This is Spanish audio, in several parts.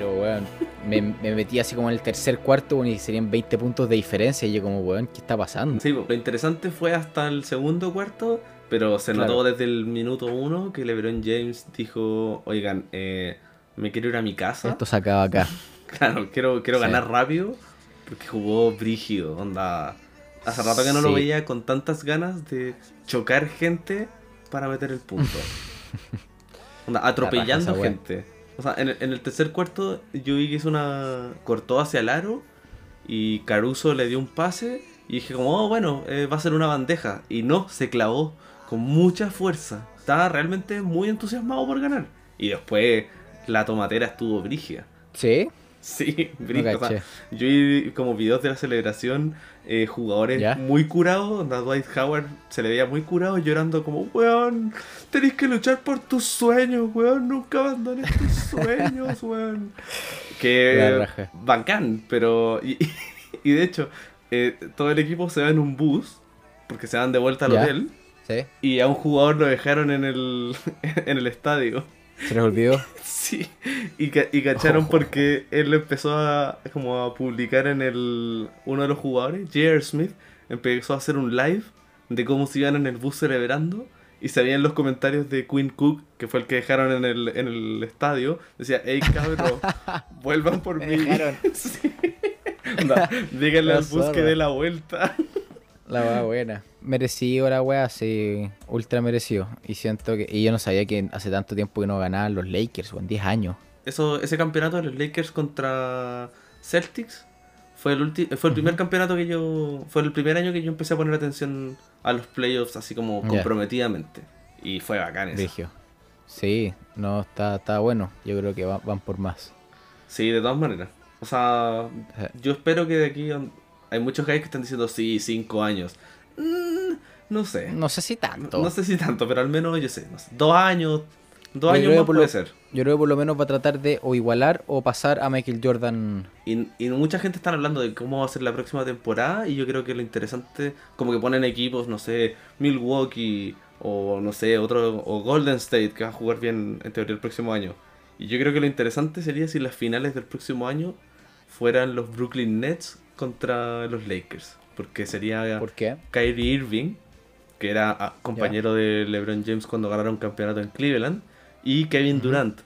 Pero, weón, me, me metí así como en el tercer cuarto y serían 20 puntos de diferencia. Y yo como, weón, ¿qué está pasando? Sí, lo interesante fue hasta el segundo cuarto, pero se Claro. notó desde el minuto uno que LeBron James dijo, oigan, eh, me quiero ir a mi casa. Esto se acaba acá. Claro, quiero, quiero Sí. ganar rápido porque jugó brígido, onda. Hace rato que no lo veía con tantas ganas de chocar gente para meter el punto. Onda, atropellando raja gente. O sea, en el, tercer cuarto que hizo una... cortó hacia el aro y Caruso le dio un pase y dije como, oh, bueno, eh, va a ser una bandeja. Y no, se clavó con mucha fuerza. Estaba realmente muy entusiasmado por ganar. Y después la tomatera estuvo brígida. ¿Sí? Sí, No brígido. o sea, yo vi como videos de la celebración, eh, jugadores ¿Ya? muy curados, onda Dwight Howard se le veía muy curado llorando como, weón, tenés que luchar por tus sueños, weón, nunca abandones tus sueños, weón. Que bacán, pero... Y, y de hecho, eh, todo el equipo se va en un bus, porque se van de vuelta al ¿Ya? hotel, ¿Sí? y a un jugador lo dejaron en el, en el estadio. ¿Se les olvidó? Sí, y, ca- y cacharon Oh. porque él empezó a como a publicar en el uno de los jugadores, J.R. Smith, empezó a hacer un live de cómo se iban en el bus celebrando y se veían los comentarios de Quinn Cook, que fue el que dejaron en el, en el estadio, decía, hey cabrón, vuelvan por Me mí. dejaron. Sí. Díganle al bus que dé la vuelta. La weá buena. Merecido la weá, sí. Ultra merecido. Y siento que. Y yo no sabía que hace tanto tiempo que no ganaban los Lakers, weón. 10 años. Eso, ese campeonato de los Lakers contra Celtics fue el ulti- fue el primer campeonato que yo. Fue el primer año que yo empecé a poner atención a los playoffs así como comprometidamente. Y fue bacán eso. Sí, no, está, está bueno. Yo creo que va- van por más. Sí, de todas maneras. O sea, Eh. yo espero que de aquí. Hay muchos guys que están diciendo sí, cinco años. Mm, no sé. No sé si tanto. No sé si tanto, pero al menos yo sé. no sé, dos años. Dos años más puede lo- ser. Yo creo que por lo menos va a tratar de o igualar o pasar a Michael Jordan. Y, y mucha gente está hablando de cómo va a ser la próxima temporada y yo creo que lo interesante, como que ponen equipos, no sé, Milwaukee o no sé, otro, o Golden State que va a jugar bien en teoría el próximo año. Y yo creo que lo interesante sería si las finales del próximo año fueran los Brooklyn Nets contra los Lakers. Porque sería ¿Por qué? Kyrie Irving, que era ah, compañero de LeBron James cuando ganaron campeonato en Cleveland, y Kevin. Durant,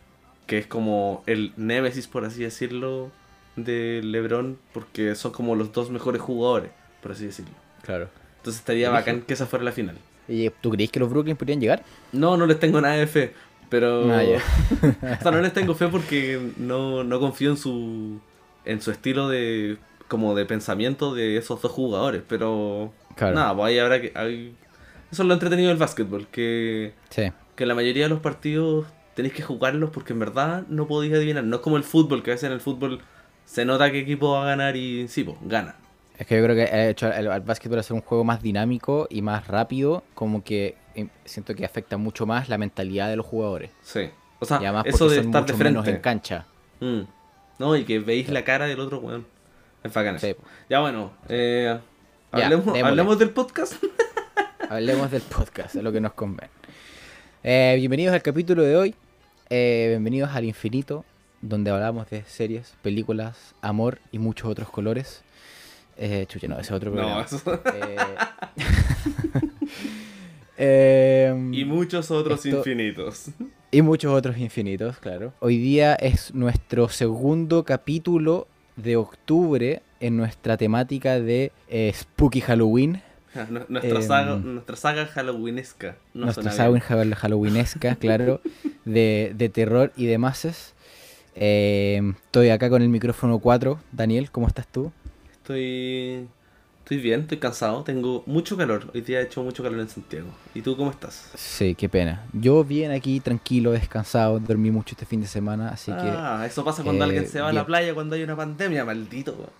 que es como el némesis, por así decirlo, de LeBron, porque son como los dos mejores jugadores, por así decirlo. Claro. Entonces estaría bacán que esa fuera la final. ¿Y tú crees que los Brooklyn podrían llegar? No, no les tengo nada de fe, pero... Ah, ya. o sea, no les tengo fe porque no, no confío en su, en su estilo de como de pensamiento de esos dos jugadores, pero... Claro. Nada, pues ahí habrá que... ahí- Eso es lo entretenido del básquetbol, que, Sí. que la mayoría de los partidos tenéis que jugarlos porque en verdad no podéis adivinar. No es como el fútbol, que a veces en el fútbol se nota qué equipo va a ganar y sí, pues, gana. Es que yo creo que ha hecho al, al básquetbol hacer un juego más dinámico y más rápido, como que eh, siento que afecta mucho más la mentalidad de los jugadores. Sí. O sea, y además eso de son estar de menos en frente. cancha. Mm. No, y que veis la cara del otro weón. Es bacán. Sí. Ya bueno, eh, hablemos del podcast. Hablemos del podcast, es lo que nos conviene. Eh, bienvenidos al capítulo de hoy. Eh, bienvenidos al infinito, donde hablamos de series, películas, amor y muchos otros colores. Eh, chucha, no, ese es otro no, programa. eso. Eh, eh, y muchos otros Esto- infinitos. y muchos otros infinitos, claro. Hoy día es nuestro segundo capítulo de octubre en nuestra temática de eh, Spooky Halloween. Nu- Nuestra, Em, saga, nuestra saga halloweenesca. No nuestra saga halloweenesca, claro, de, de terror y demás. Eh, estoy acá con el micrófono 4. Daniel, ¿cómo estás tú? Estoy, estoy bien, estoy cansado, tengo mucho calor. Hoy día ha hecho mucho calor en Santiago. ¿Y tú cómo estás? Sí, qué pena. Yo bien aquí, tranquilo, descansado, dormí mucho este fin de semana, así que... ah, eso pasa cuando eh, alguien se va a la playa cuando hay una pandemia, maldito.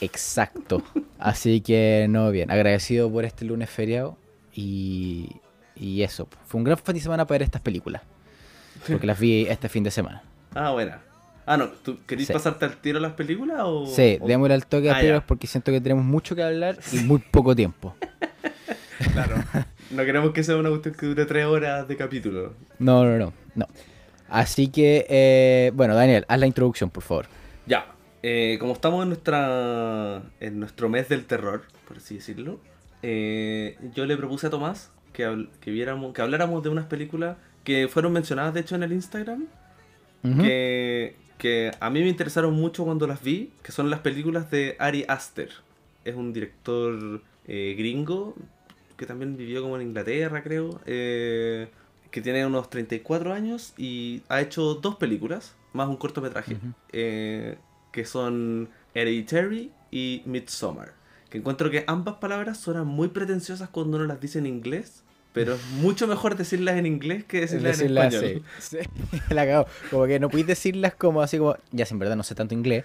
Exacto. Así que no, bien. Agradecido por este lunes feriado. Y, y eso. Fue un gran fin de semana para ver estas películas. Porque las vi este fin de semana. Ah, buena. Ah, no, ¿tú Sí. pasarte al tiro las películas o...? Sí, o- démosle al toque a Ah, películas ya. porque siento que tenemos mucho que hablar y muy poco tiempo. Claro. No queremos que sea una cuestión que dure tres horas de capítulo. No, no, no. no. Así que, eh, bueno, Daniel, haz la introducción, por favor. Ya, eh, como estamos en nuestra en nuestro mes del terror, por así decirlo, eh, yo le propuse a Tomás que, habl- que viéramos, que habláramos de unas películas que fueron mencionadas de hecho en el Instagram, que, que a mí me interesaron mucho cuando las vi, que son las películas de Ari Aster. Es un director eh, gringo que también vivió como en Inglaterra, creo, eh, que tiene unos 34 años y ha hecho dos películas, más un cortometraje, eh, que son Hereditary y Midsommar. Que encuentro que ambas palabras suenan muy pretenciosas cuando uno las dice en inglés, pero es mucho mejor decirlas en inglés que decirlas en español. así. Sí, la cagó. Como que no podéis decirlas como así como. Ya, si en verdad no sé tanto inglés.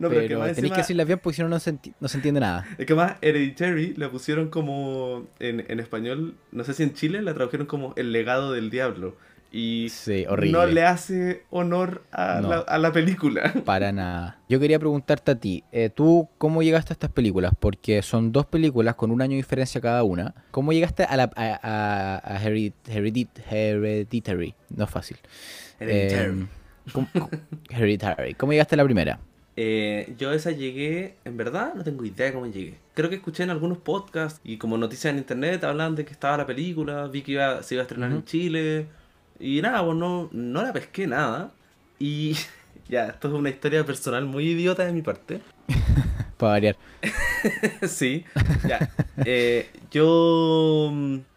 No, pero pero, que más tenéis que decirlas bien porque si no, no se, enti- no se entiende nada. Es que más Hereditary la pusieron como en, en español, no sé si en Chile la tradujeron como El legado del diablo. Y Sí, horrible. no le hace honor a, No. la, a la película. Para nada. Yo quería preguntarte a ti, eh, ¿tú cómo llegaste a estas películas? Porque son dos películas con un año de diferencia cada una. ¿Cómo llegaste a, la, a, a- a Heredit- Heredit- Hereditary? No es fácil. Hereditary. Eh, ¿cómo- cómo- Hereditary. ¿Cómo llegaste a la primera? Eh, yo a esa llegué, en verdad no tengo idea de cómo llegué. Creo que escuché en algunos podcasts y como noticias en internet hablan de que estaba la película, vi que iba, se iba a estrenar en. Chile y nada, pues no, no la pesqué nada. Y ya, esto es una historia personal muy idiota de mi parte. Para variar. sí, ya. Eh, yo,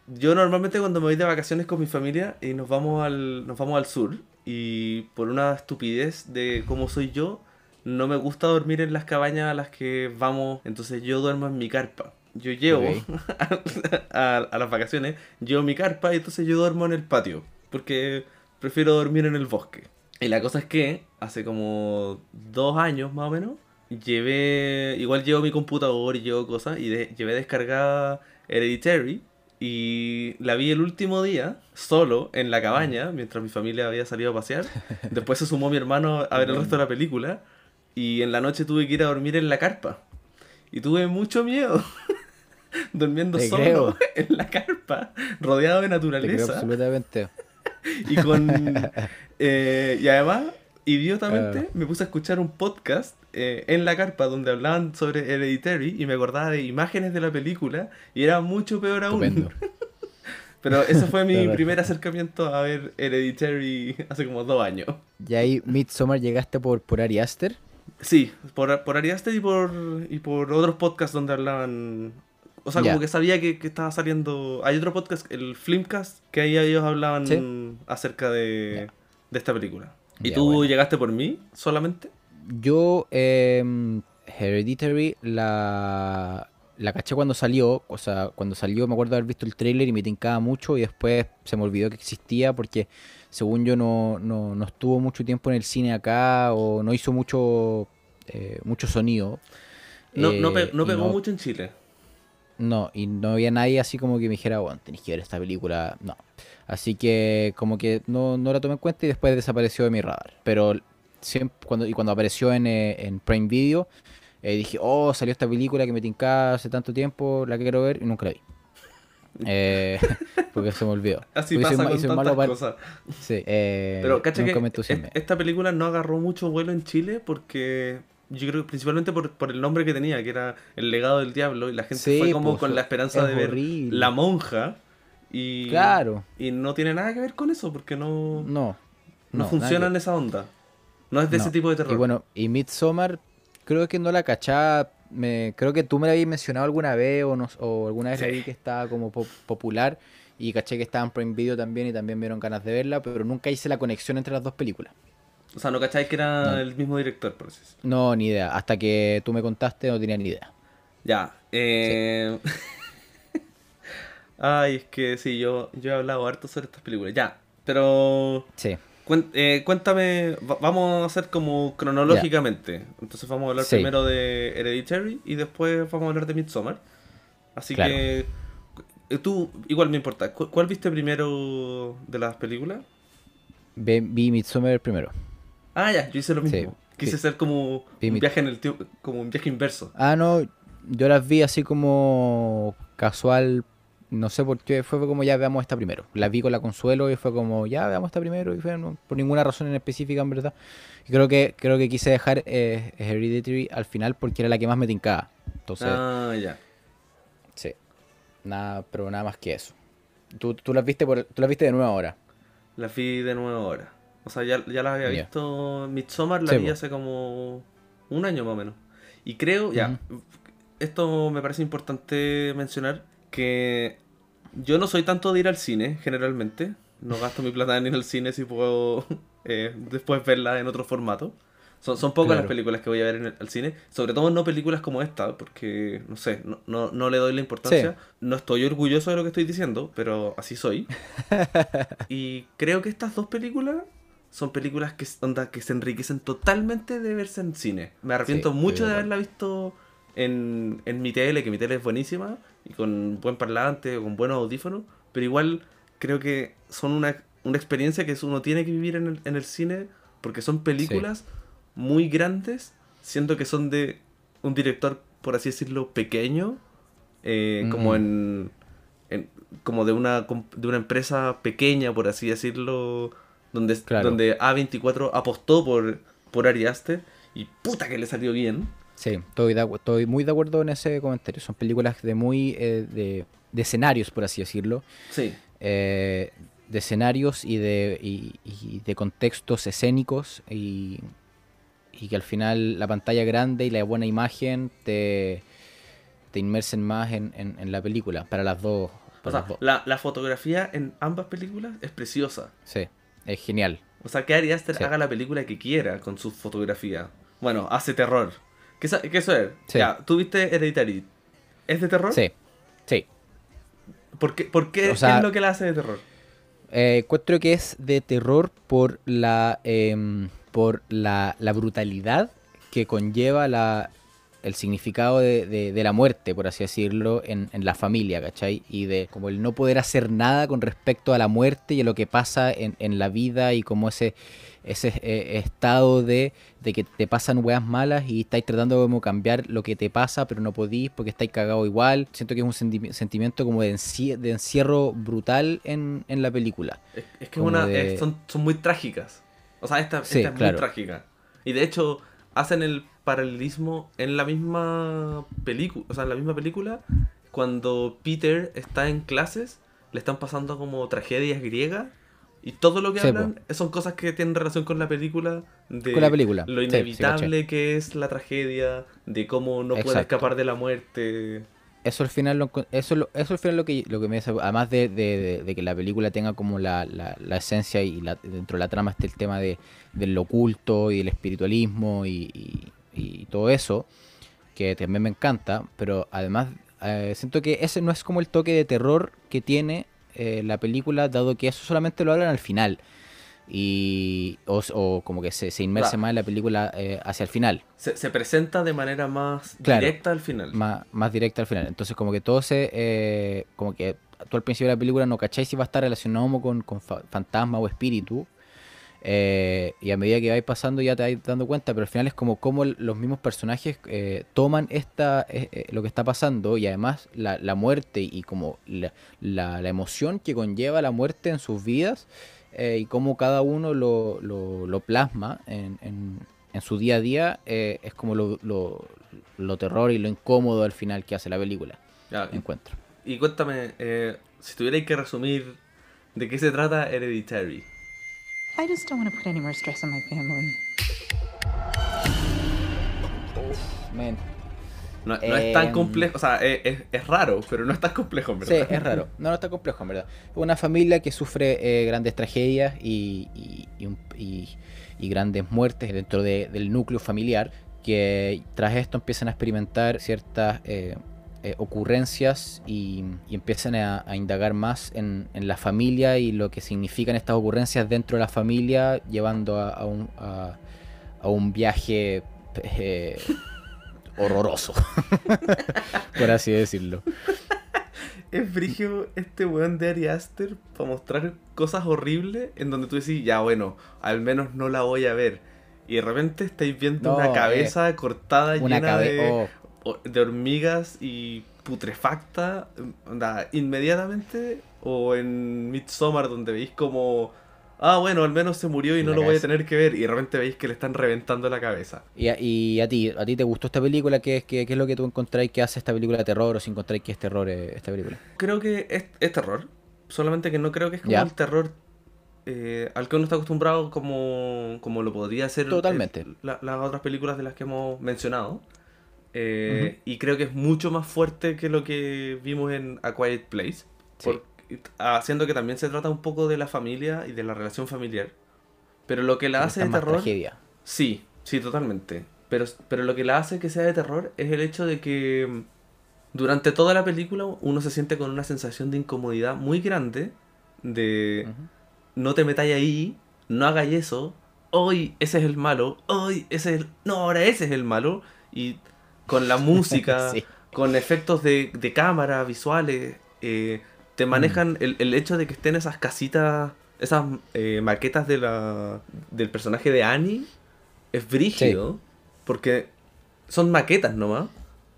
yo normalmente cuando me voy de vacaciones con mi familia y nos vamos al, nos vamos al sur y por una estupidez de cómo soy yo, no me gusta dormir en las cabañas a las que vamos, entonces yo duermo en mi carpa. Yo llevo a, a las vacaciones, llevo mi carpa y entonces yo duermo en el patio, porque prefiero dormir en el bosque. Y la cosa es que hace como dos años más o menos, llevé, igual llevo mi computador y llevo cosas, y de- llevé descargada Hereditary, y la vi el último día, solo, en la cabaña, mientras mi familia había salido a pasear. Después se sumó mi hermano a ver el resto de la película, y en la noche tuve que ir a dormir en la carpa. Y tuve mucho miedo. Durmiendo Te solo creo. en la carpa, rodeado de Te creo naturaleza. absolutamente. Y con. eh, y además, idiotamente, me puse a escuchar un podcast eh, en la carpa donde hablaban sobre Hereditary y me acordaba de imágenes de la película y era mucho peor aún. Pero ese fue mi primer acercamiento a ver Hereditary hace como dos años. Y ahí, Midsommar, llegaste por, por Ari Aster. Sí, por, por Ari Aster y por, y por otros podcasts donde hablaban. O sea, como que sabía que, que estaba saliendo. Hay otro podcast, el Flimcast, que ahí ellos hablaban Sí. acerca de, de esta película. ¿Y tú bueno. llegaste por mí solamente? Yo, em, Hereditary, la, la caché cuando salió. O sea, cuando salió me acuerdo haber visto el tráiler y me tincaba mucho. Y después se me olvidó que existía porque, según yo, no, no, no estuvo mucho tiempo en el cine acá o no hizo mucho, eh, mucho sonido. No, no, Eh, pe- no pegó mucho en Chile. No, y no había nadie así como que me dijera, bueno, tenéis que ver esta película. No. Así que como que no, no la tomé en cuenta y después desapareció de mi radar. Pero siempre, cuando, y cuando apareció en, eh, en Prime Video, eh, dije, oh, salió esta película que me tincaba hace tanto tiempo, la quiero ver y nunca la vi. Eh, porque se me olvidó. Así soy pasa con soy tantas malo cosas. Sí, eh, Pero cacha que entusiasmé. esta película no agarró mucho vuelo en Chile porque yo creo que principalmente por, por el nombre que tenía, que era El legado del diablo, y la gente Sí, fue como pues, con la esperanza es de ver. La Monja. Y, Claro, y no tiene nada que ver con eso, porque no, no. no, nada funciona en esa onda. No es de No. ese tipo de terror. Y bueno, y Midsommar, creo que no la cachaba. Me, creo que tú me la habías mencionado alguna vez o, no, o alguna vez la Sí. vi que estaba como po- popular y caché que estaba en Prime Video también y también me dieron ganas de verla, pero nunca hice la conexión entre las dos películas. O sea, no cacháis que era No. el mismo director, por decirlo. No, ni idea. Hasta que tú me contaste no tenía ni idea. Ya. Eh... Ay, es que sí, yo, yo he hablado harto sobre estas películas. Ya, pero... Sí. Eh, cuéntame, va- vamos a hacer como cronológicamente. Entonces vamos a hablar Sí. primero de Hereditary y después vamos a hablar de Midsommar. Así Claro. que eh, tú, igual me importa, ¿cu- ¿cuál viste primero de las películas? Vi Midsommar primero. Ah, ya, yo hice lo mismo. Sí, Quise hacer como un viaje en el tiempo, como un viaje inverso. Ah, no, yo las vi así como casual no sé por qué, fue como ya veamos esta primero. La vi con la Consuelo y fue como ya veamos esta primero y fue no, por ninguna razón en específica en verdad. Y creo que creo que quise dejar eh, Hereditary al final porque era la que más me tincaba. Entonces, Ah, ya. sí. Nada, pero nada más que eso. Tú, tú las viste por, tú las viste de nuevo ahora. La vi de nuevo ahora. O sea, ya, ya la había Ya. visto. Midsommar la Sí, vi hace como un año más o menos. Y creo, ya, esto me parece importante mencionar que yo no soy tanto de ir al cine, generalmente. No gasto mi plata en ir al cine si puedo eh, después verla en otro formato. Son, son pocas Claro. las películas que voy a ver en el, al cine, sobre todo no películas como esta, porque, no sé, no, no, no le doy la importancia. No estoy orgulloso de lo que estoy diciendo, pero así soy. y creo que estas dos películas son películas que, onda, que se enriquecen totalmente de verse en cine. Me arrepiento mucho de haberla visto en, en mi tele, que mi tele es buenísima, y con buen parlante, con buenos audífonos, pero igual creo que son una, una experiencia que uno tiene que vivir en el, en el cine, porque son películas muy grandes, siento que son de un director, por así decirlo, pequeño, eh, como en, en- como de una de una empresa pequeña, por así decirlo, donde, Claro. donde A24 apostó por, por Ari Aster y puta que le salió bien. Sí, estoy, de estoy muy de acuerdo en ese comentario. Son películas de muy eh, de, de escenarios, por así decirlo. Sí, eh, de escenarios y de, y, y de contextos escénicos y, y que al final la pantalla grande y la buena imagen te, te inmersen más en, en- en la película, para las dos. o sea, dos. la, la fotografía en ambas películas es preciosa. Sí, es genial. O sea, que Ari Aster Sí. haga la película que quiera con su fotografía. Bueno, hace terror. ¿Qué, qué eso es? Sí. Ya, tú viste Hereditary. ¿Es de terror? Sí, sí. ¿Por qué, por qué, O sea- qué es lo que la hace de terror? Eh, encuentro que es de terror por la em, por la, la brutalidad que conlleva la, el significado de, de- de la muerte, por así decirlo, en, en la familia, ¿cachai? Y de como el no poder hacer nada con respecto a la muerte y a lo que pasa en, en la vida y como ese, ese eh, estado de, de que te pasan weas malas y estáis tratando de como cambiar lo que te pasa, pero no podís porque estáis cagados igual. Siento que es un senti- sentimiento como de, enci- de encierro brutal en, en la película. Es, es que una, es- son, son muy trágicas. O sea, esta, Sí, esta es claro. muy trágica. Y de hecho, hacen el paralelismo en la misma película. O sea, en la misma película, cuando Peter está en clases, le están pasando como tragedias griegas. Y todo lo que Sí, hablan son cosas que tienen relación con la película. De Con la película. Lo Sí, sí, inevitable que es la tragedia, de cómo no puede escapar de la muerte. Eso al final lo, eso, lo- eso al final lo que, lo que me hace, además de, de- que la película tenga como la, la- esencia y la- dentro de la trama esté el tema de, del oculto y el espiritualismo y, y- y todo eso, que también me encanta, pero además eh, siento que ese no es como el toque de terror que tiene eh, la película, dado que eso solamente lo hablan al final. Y, o, o como que se, se inmerse Claro. más en la película eh, hacia el final. Se, se presenta de manera más Claro. directa al final. más, más directa al final. Entonces, como que todo se. eh, como que tú al principio de la película no cacháis si va a estar relacionado como con, con fa- fantasma o espíritu. eh, y a medida que vais pasando ya te vais dando cuenta, pero al final es como cómo los mismos personajes eh, toman esta eh, lo que está pasando y además la, la muerte y como la, la- la emoción que conlleva la muerte en sus vidas eh, y cómo cada uno lo, lo- lo plasma en, en- en su día a día eh, es como lo, lo- lo terror y lo incómodo al final que hace la película, Ya, y- encuentro. Y cuéntame, eh, si tuvierais que resumir de qué se trata Hereditary. I just don't want to put any more stress on my family. Man. No, no es tan Em. complejo, o sea, es, es- es raro, pero no es tan complejo, en Sí, verdad. es raro. No, no está complejo, en verdad. Una familia que sufre eh, grandes tragedias y, y- grandes muertes dentro de- del núcleo familiar, que tras esto empiezan a experimentar ciertas eh, eh, ocurrencias y, empiezan a, a indagar más en, en la familia y lo que significan estas ocurrencias dentro de la familia, llevando a, a un, a- un viaje horroroso, por así decirlo. Es frigio este weón de Ari Aster para mostrar cosas horribles en donde tú decís, ya bueno, al menos no la voy a ver. Y de repente estáis viendo No, una eh, cabeza cortada Una llena cabe- de, oh, de hormigas y putrefacta onda, inmediatamente o en Midsommar donde veis como ah bueno al menos se murió y no lo voy a tener que ver y de repente veis que le están reventando la cabeza Y a, y a ti, ¿a ti te gustó esta película? ¿Qué, es- qué, qué es lo que tú encontráis que hace esta película de terror o si encontráis que es terror eh, esta película? creo que es, es terror solamente que no creo que es como Ya. el terror eh, al que uno está acostumbrado como, como lo podría ser Totalmente. el- la- las otras películas de las que hemos mencionado Eh, y creo que es mucho más fuerte que lo que vimos en A Quiet Place Sí. por- haciendo que también se trata un poco de la familia y de la relación familiar pero lo que la hace de terror tragedia. Sí, sí, totalmente. Pero, pero lo que la hace que sea de terror es el hecho de que mm, durante toda la película uno se siente con una sensación de incomodidad muy grande de no te metáis ahí, no hagáis eso, hoy ese es el malo, hoy ese es el... No, ahora ese es el malo. Y con la música, Sí. con efectos de, de cámara, visuales, eh, te manejan el, el hecho de que estén esas casitas, esas eh, maquetas de la, del personaje de Annie, es brígido, porque son maquetas nomás,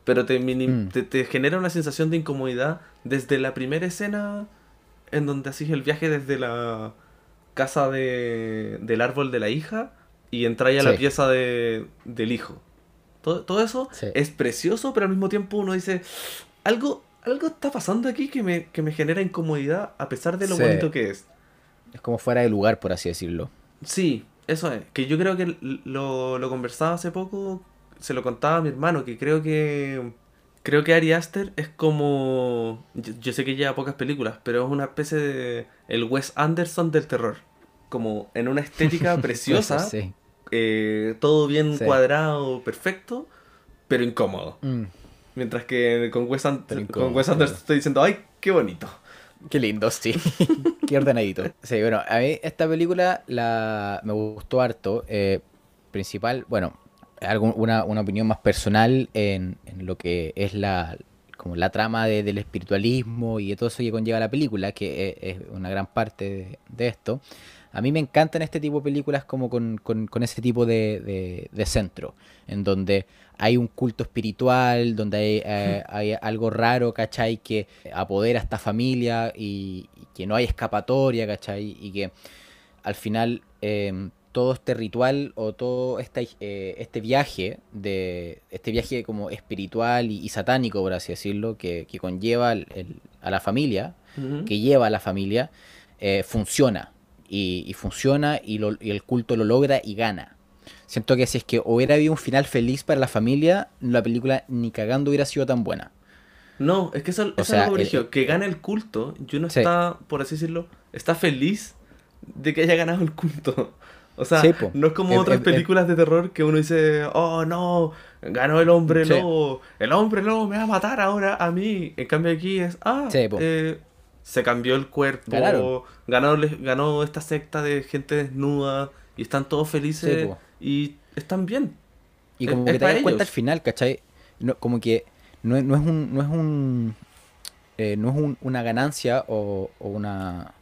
pero te, Mm. te, te genera una sensación de incomodidad desde la primera escena en donde haces el viaje desde la casa de, del árbol de la hija y entráis a la pieza de, del hijo. Todo, todo eso Sí. es precioso, pero al mismo tiempo uno dice, algo, algo está pasando aquí que me, que me genera incomodidad a pesar de lo Sí. bonito que es. Es como fuera de lugar, por así decirlo. Sí, eso es. Que yo creo que lo, lo conversaba hace poco, se lo contaba a mi hermano, que creo que... Creo que Ari Aster es como... Yo, yo sé que lleva pocas películas, pero es una especie de... El Wes Anderson del terror. Como en una estética preciosa, Sí. eh, todo bien Sí. cuadrado, perfecto, pero incómodo. Mm. Mientras que con Wes, An- Pero con Wes Anderson estoy diciendo, ¡ay, qué bonito! Qué lindo, sí. Qué ordenadito. Sí, bueno, a mí esta película la, me gustó harto. eh, principal, bueno, algo- una, una opinión más personal en, en lo que es la como la trama de- del espiritualismo y de todo eso que conlleva la película, que es, es una gran parte de, de esto. A mí me encantan este tipo de películas como con, con- con ese tipo de, de- de centro, en donde hay un culto espiritual, donde hay, eh, hay algo raro, ¿cachai? Que apodera a esta familia y, y que no hay escapatoria, ¿cachai? Y que al final eh, todo este ritual o todo este, eh, este viaje de este viaje como espiritual y, y satánico por así decirlo que, que conlleva el- el- a la familia que lleva a la familia eh, funciona y, y funciona y, lo- y el culto lo logra y gana siento que si es que hubiera habido un final feliz para la familia la película ni cagando hubiera sido tan buena No, es que eso, eso sea, es lo el- brígido, que gana el culto y uno Sí. está, por así decirlo, está feliz de que haya ganado el culto. O sea, Sí, no es como Em- otras em- em- películas de terror que uno dice, oh no, ganó el hombre Sí. lobo, el hombre lobo me va a matar ahora a mí. En cambio aquí es, ah, Sí, eh, se cambió el cuerpo, Ganaron. ganó, ganó esta secta de gente desnuda y están todos felices. Y están bien. Y como es que te das cuenta al final, ¿cachai? No, como que no, es- no es un, no es un, eh, no es un- una ganancia o, o una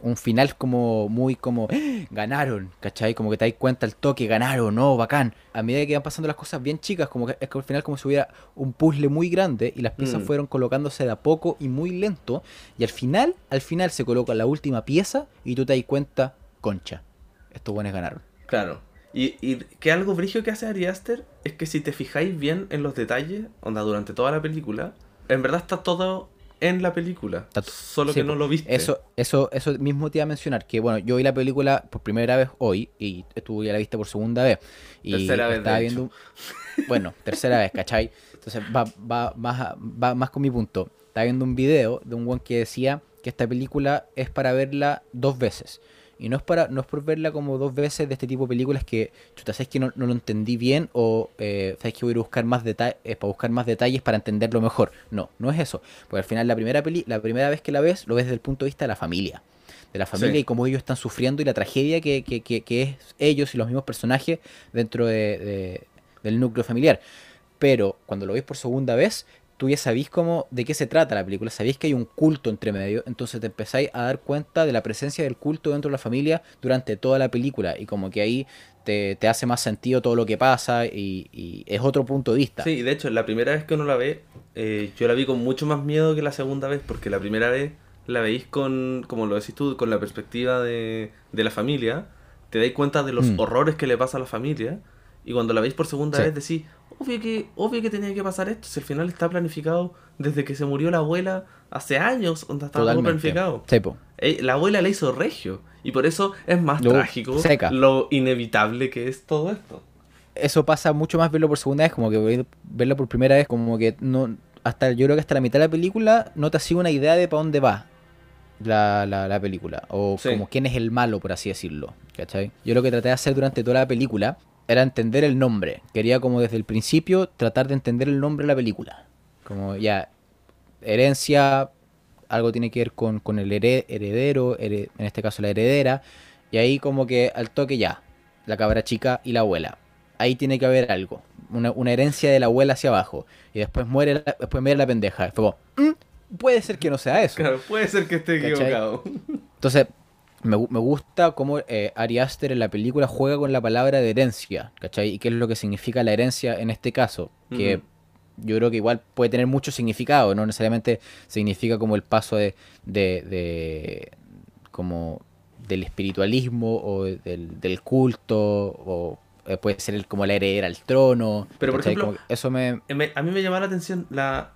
un final como muy como ¡Ah! ganaron, ¿cachai? Como que te das cuenta el toque, ganaron, no, bacán. A medida que van pasando las cosas bien chicas, como que es que al final como si hubiera un puzzle muy grande y las piezas Mm. fueron colocándose de a poco y muy lento. Y al final, al final se coloca la última pieza y tú te das cuenta, concha, estos buenos ganaron. Claro. Y, y que algo brigio que hace Ari Aster es que si te fijáis bien en los detalles, onda, durante toda la película, en verdad está todo en la película. Solo Sí, que no lo viste. Eso, eso, eso mismo te iba a mencionar, que bueno, yo vi la película por primera vez hoy y estuve ya la vista por segunda vez. Y Tercera vez, estaba viendo. Bueno, tercera vez, ¿cachai? Entonces va, va, más, a- va más con mi punto. Estaba viendo un video de un buen que decía que esta película es para verla dos veces. Y no es para no es por verla como dos veces de este tipo de películas que, chuta, sabes que no, no lo entendí bien o eh, sabes que voy a ir a buscar más detalles para buscar más detalles para entenderlo mejor. No, no es eso. Porque al final la primera peli la primera vez que la ves, lo ves desde el punto de vista de la familia. De la familia Sí. y cómo ellos están sufriendo y la tragedia que, que, que, que es ellos y los mismos personajes dentro de, de- del núcleo familiar. Pero cuando lo ves por segunda vez, tú ya sabís cómo, de qué se trata la película, sabéis que hay un culto entre medio, entonces te empezáis a dar cuenta de la presencia del culto dentro de la familia durante toda la película y como que ahí te, te hace más sentido todo lo que pasa y, y es otro punto de vista. Sí, y de hecho, la primera vez que uno la ve, eh, yo la vi con mucho más miedo que la segunda vez, porque la primera vez la veis con, como lo decís tú, con la perspectiva de, de la familia, te dais cuenta de los Mm. horrores que le pasa a la familia, y cuando la veis por segunda Sí. vez decís, obvio que, obvio que tenía que pasar esto, si al final está planificado desde que se murió la abuela hace años, donde estaba todo planificado. Sí. Eh, La abuela la hizo regio, y por eso es más Lo- trágico seca. lo inevitable que es todo esto. Eso pasa mucho más verlo por segunda vez, como que ver- verlo por primera vez, como que no hasta yo creo que hasta la mitad de la película no te sigue una idea de para dónde va la, la, la película, o Sí. como quién es el malo, por así decirlo. ¿cachai? Yo lo que traté de hacer durante toda la película era entender el nombre. Quería como desde el principio tratar de entender el nombre de la película. Como ya, herencia, algo tiene que ver con, con el here- heredero, here- en este caso la heredera, y ahí como que al toque ya, la cabra chica y la abuela. Ahí tiene que haber algo, una, una herencia de la abuela hacia abajo, y después muere la, después muere la pendeja. Fue como, "Mm, puede ser que no sea eso. Claro, puede ser que esté ¿Cachai? equivocado. Entonces, me, me gusta cómo eh, Ari Aster en la película juega con la palabra de herencia, ¿cachai? Y qué es lo que significa la herencia en este caso, que yo creo que igual puede tener mucho significado, no necesariamente significa como el paso de, de, de- como del espiritualismo o del, del culto, o eh, puede ser el- como la heredera al trono. Pero, por ejemplo, eso me... Eh, me- a mí me llama la atención la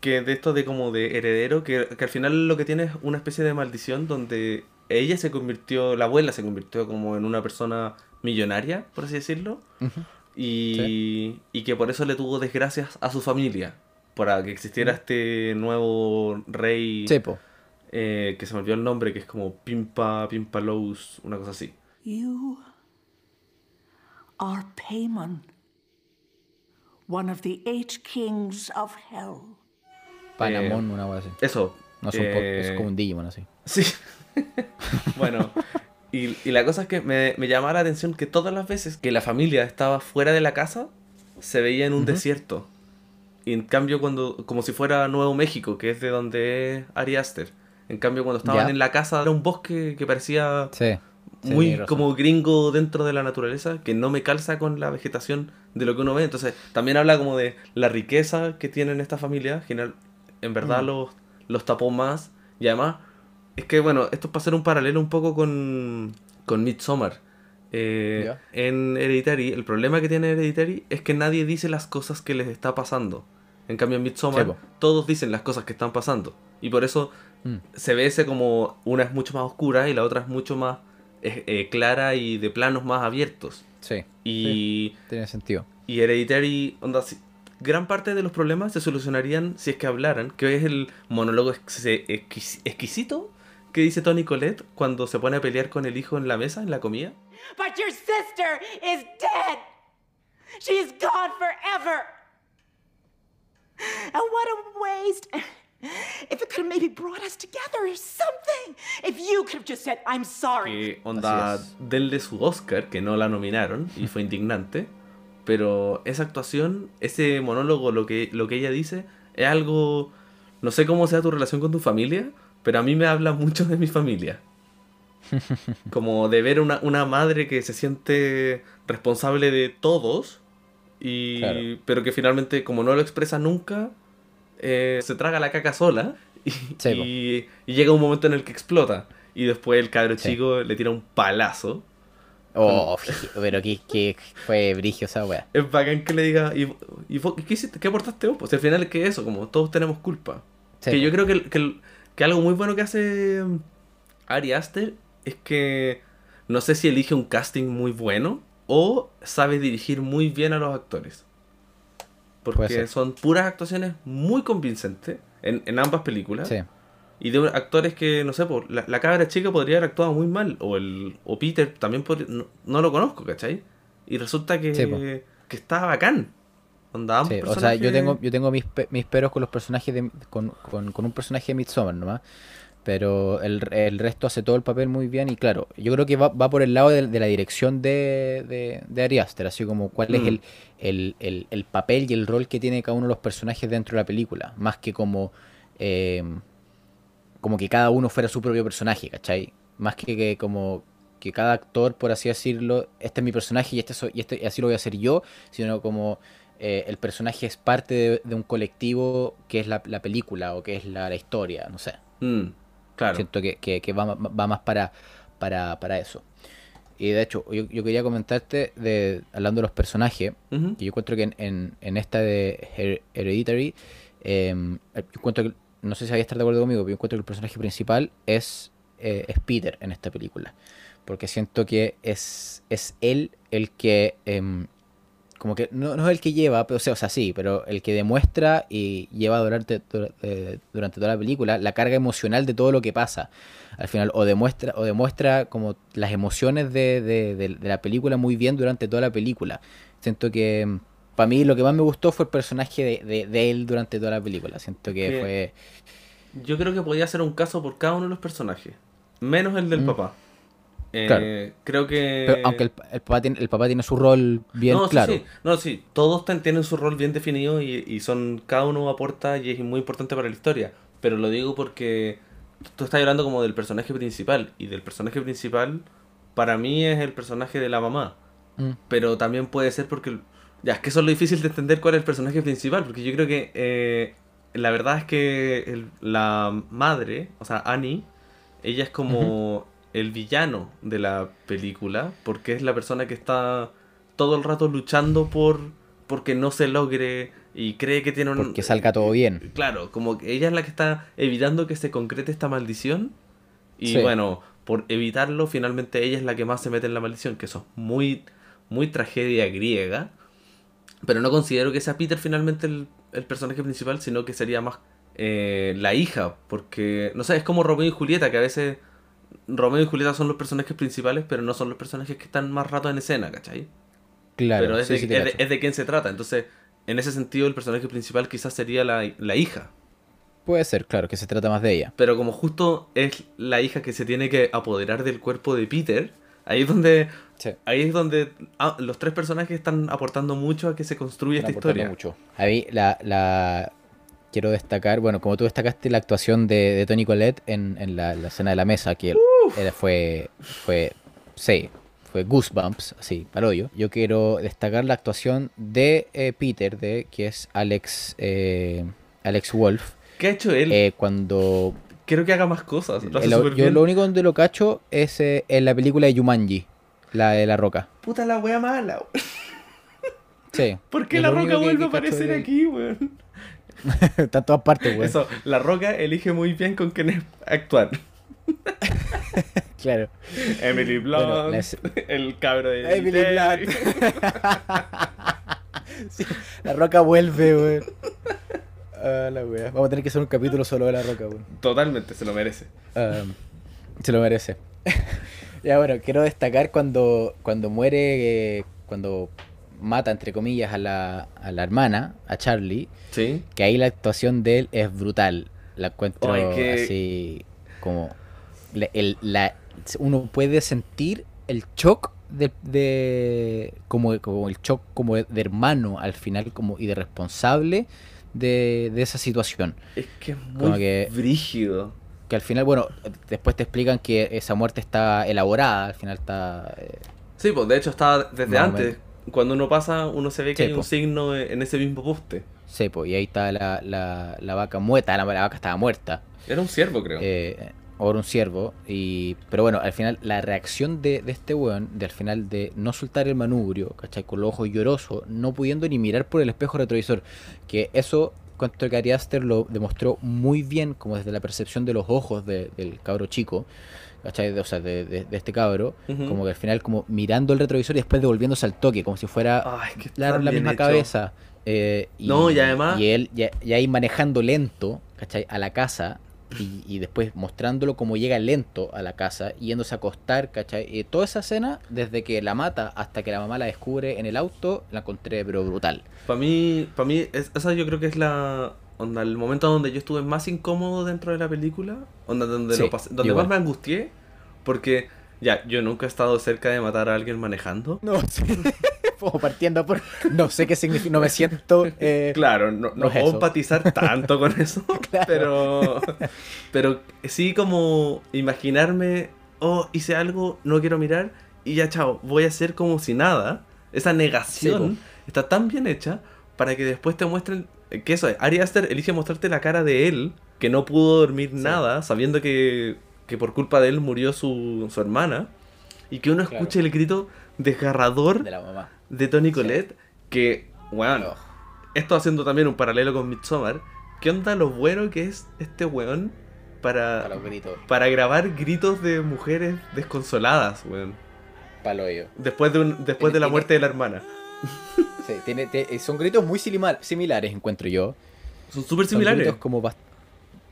que de esto de como de heredero, que, que al final lo que tiene es una especie de maldición donde ella se convirtió, la abuela se convirtió como en una persona millonaria, por así decirlo, y, y que por eso le tuvo desgracias a su familia, para que existiera este nuevo rey, Sí, po. eh, que se me olvidó el nombre, que es como Pimpa, Pimpa Lous, una cosa así. You are Paimon, one of the eight kings of hell. Panamón, una cosa así. Eso. No, son eh, es como un Digimon así. Sí. Bueno, y, y la cosa es que me, me llamaba la atención que todas las veces que la familia estaba fuera de la casa, se veía en un desierto. Y en cambio, cuando como si fuera Nuevo México, que es de donde es Ari Aster. En cambio, cuando estaban en la casa, era un bosque que parecía Sí. muy como gringo dentro de la naturaleza, que no me calza con la vegetación de lo que uno ve. Entonces, también habla como de la riqueza que tienen esta familia. General, en verdad Mm. los, los tapó más. Y además, es que bueno, esto es para hacer un paralelo un poco con, con Midsommar. Eh. En Hereditary, el problema que tiene Hereditary es que nadie dice las cosas que les está pasando. En cambio, en Midsommar, Sí, todos dicen las cosas que están pasando. Y por eso Mm. se ve ese como una es mucho más oscura y la otra es mucho más eh, clara y de planos más abiertos. Sí, Y, tiene sentido. y Hereditary, onda, si- gran parte de los problemas se solucionarían si es que hablaran, que es el monólogo ex- exquis- exquisito que dice Tony Colette cuando se pone a pelear con el hijo en la mesa, en la comida. But your sister is dead. She's gone forever. And what a waste. If it could have maybe brought us together or something. If you could have just said, I'm sorry. Que onda, denle su Oscar, que no la nominaron y fue indignante. Pero esa actuación, ese monólogo, lo que, lo que ella dice, es algo. No sé cómo sea tu relación con tu familia, pero a mí me habla mucho de mi familia. Como de ver una, una madre que se siente responsable de todos, y, Claro. pero que finalmente, como no lo expresa nunca, eh, se traga la caca sola y, y- y llega un momento en el que explota. Y después el cabro Sí. chico le tira un palazo. Oh, fíjate, pero que, que fue brigio esa wea. Es bacán que le diga, ¿y, y vos qué hiciste? ¿Qué aportaste vos? Pues al final es que eso, como todos tenemos culpa. Sí, que yo creo que, que, el- que algo muy bueno que hace mm, Ari Aster es que no sé si elige un casting muy bueno o sabe dirigir muy bien a los actores. Porque son puras actuaciones muy convincentes en, en ambas películas. Sí. Y de actores que, no sé, por la, la cabra chica podría haber actuado muy mal. O el o Peter también podría- no, no lo conozco, ¿cachai? Y resulta que, Sí, que está bacán. Onda, o sea, yo tengo, yo tengo mis, mis peros con los personajes de, con, con, con un personaje de Midsommar nomás. Pero el, el resto hace todo el papel muy bien y claro, yo creo que va, va por el lado de, de la dirección de, de, de Ari Aster, así como cuál es Mm. el, el, el- el papel y el rol que tiene cada uno de los personajes dentro de la película, más que como, eh, como que cada uno fuera su propio personaje, ¿cachai? Más que, que como que cada actor, por así decirlo, este es mi personaje y este, soy, y este y así lo voy a hacer yo, sino como eh, el personaje es parte de, de un colectivo que es la, la película o que es la, la historia, no sé. Mm, claro. Siento que, que- que va, va más para, para, para eso. Y de hecho, yo, yo quería comentarte, de, hablando de los personajes, Ujú. que yo encuentro que en, en, en esta de Her- Hereditary, eh, yo encuentro que, no sé si vais a estar de acuerdo conmigo, pero yo encuentro que el personaje principal es, eh, es Peter en esta película. Porque siento que es, es él el que, em, como que, no, no es el que lleva, pero, o, sea, o sea, sí, pero el que demuestra y lleva durante, dura- eh, durante toda la película la carga emocional de todo lo que pasa. Al final, o demuestra, o demuestra como las emociones de, de- de- de la película muy bien durante toda la película. Siento que para mí lo que más me gustó fue el personaje de, de- de él durante toda la película. Siento que Que- fue... Yo creo que podía ser un caso por cada uno de los personajes. Menos el del Mm. papá. Eh, Claro. Creo que. pero aunque el, el papá tiene, el papá tiene su rol bien no, claro. sí. No, sí. Todos ten- tienen su rol bien definido y, y son. Cada uno aporta y es muy importante para la historia. Pero lo digo porque tú estás hablando como del personaje principal. Y del personaje principal, para mí es el personaje de la mamá. Mm. Pero también puede ser porque. Ya, es que eso es lo difícil de entender cuál es el personaje principal. Porque yo creo que. eh, la verdad es que el- la madre, o sea, Annie, ella es como el villano de la película. Porque es la persona que está todo el rato luchando por. Porque no se logre. Y cree que tiene un. Porque salga todo bien. Claro, como que ella es la que está evitando que se concrete esta maldición. Y Sí. bueno, por evitarlo, finalmente ella es la que más se mete en la maldición, que eso es muy, muy tragedia griega. Pero no considero que sea Peter finalmente el, el personaje principal, sino que sería más eh, la hija. Porque, no sé, es como Romeo y Julieta, que a veces Romeo y Julieta son los personajes principales, pero no son los personajes que están más rato en escena, ¿cachai? Claro, pero es, sí, de, sí te es de- cacho. es de quién se trata. Entonces, en ese sentido, el personaje principal quizás sería la, la hija. Puede ser, claro, que se trata más de ella. Pero como justo es la hija que se tiene que apoderar del cuerpo de Peter, ahí es donde, Sí. ahí es donde ah, los tres personajes están aportando mucho a que se construya esta aportando historia. mucho. A mí la, la- quiero destacar, bueno, como tú destacaste la actuación de, de Tony Collette en, en la, la escena de la mesa, que era- fue, fue, sí, fue Goosebumps, así, para hoyo. Yo quiero destacar la actuación de eh, Peter, de que es Alex, eh, Alex Wolf, ¿Qué ha hecho él? eh, cuando... Quiero que haga más cosas. Lo hace el- súper yo bien. lo único donde lo cacho es eh, en la película de Jumanji, la de La Roca. Puta la wea mala. weón. Sí. ¿Por qué la roca vuelve a aparecer de- aquí, weón? Está en todas partes, güey. Eso, la roca elige muy bien con quién actuar. Claro. Emily Blunt, Bueno, el cabro de Emily. Blunt. Sí, la roca vuelve. Ah, la wea. Vamos a tener que hacer un capítulo solo de la roca, weón. Totalmente, se lo merece. Se lo merece. ya, bueno, quiero destacar cuando, cuando muere, eh, cuando mata, entre comillas, a la, a la hermana, a Charlie, Sí. que ahí la actuación de él es brutal. La encuentro que- así como... la- el- la- uno puede sentir el shock de, de- como, como el shock como de, de hermano al final como y de responsable de, de esa situación. Es que es muy que- brígido. Que al final, bueno, después te explican que esa muerte está elaborada, al final está... eh, Sí, pues de hecho estaba desde antes. Cuando uno pasa, uno se ve que Sí, hay po. un signo en ese mismo poste. sepo, y ahí está la, la, la vaca muerta, la, la vaca estaba muerta. Era un ciervo, creo. eh, o era un ciervo. Y, pero bueno, al final, la reacción de, de este weón, de al final de no soltar el manubrio, ¿cachai? Con los ojos llorosos, no pudiendo ni mirar por el espejo retrovisor. Que eso, cuanto que Ari Aster lo demostró muy bien, como desde la percepción de los ojos de- del cabro chico. ¿Cachai? De- o sea, de, de- de este cabro, como que al final, como mirando el retrovisor y después devolviéndose al toque, como si fuera Ay, la, la misma hecho. cabeza. eh, No, y además- Y él, ya, ya ahí manejando lento, ¿cachai? A la casa. Y, y después mostrándolo como llega lento a la casa, yéndose a acostar, ¿cachai? Y toda esa escena, desde que la mata hasta que la mamá la descubre en el auto, la encontré pero brutal. Para mí, para mí es- esa yo creo que es la, onda, el momento donde yo estuve más incómodo dentro de la película, onda, donde, Sí, lo pasé- donde igual. más me angustié, porque ya, yo nunca he estado cerca de matar a alguien manejando. No, sí. Como partiendo por. No sé qué significa. No me siento. eh, Claro, no, no puedo empatizar tanto con eso, Claro. pero, pero sí como imaginarme, oh, hice algo, no quiero mirar, y ya, chao, voy a hacer como si nada. Esa negación Sí, está tan bien hecha para que después te muestren que eso es. Ari Aster elige mostrarte la cara de él, que no pudo dormir nada, sabiendo que, que por culpa de él murió su, su hermana, y que uno Claro. escuche el grito desgarrador De la mamá. de Tony Colette, que, bueno, Oh. esto haciendo también un paralelo con Midsommar, ¿qué onda lo bueno que es este weón para, Para los gritos. para grabar gritos de mujeres desconsoladas, weón? Para lo ello. Después de, un, después de la muerte de la hermana. Sí, tiene, son gritos muy simila- similares, encuentro yo. Son súper Son similares. gritos como bast-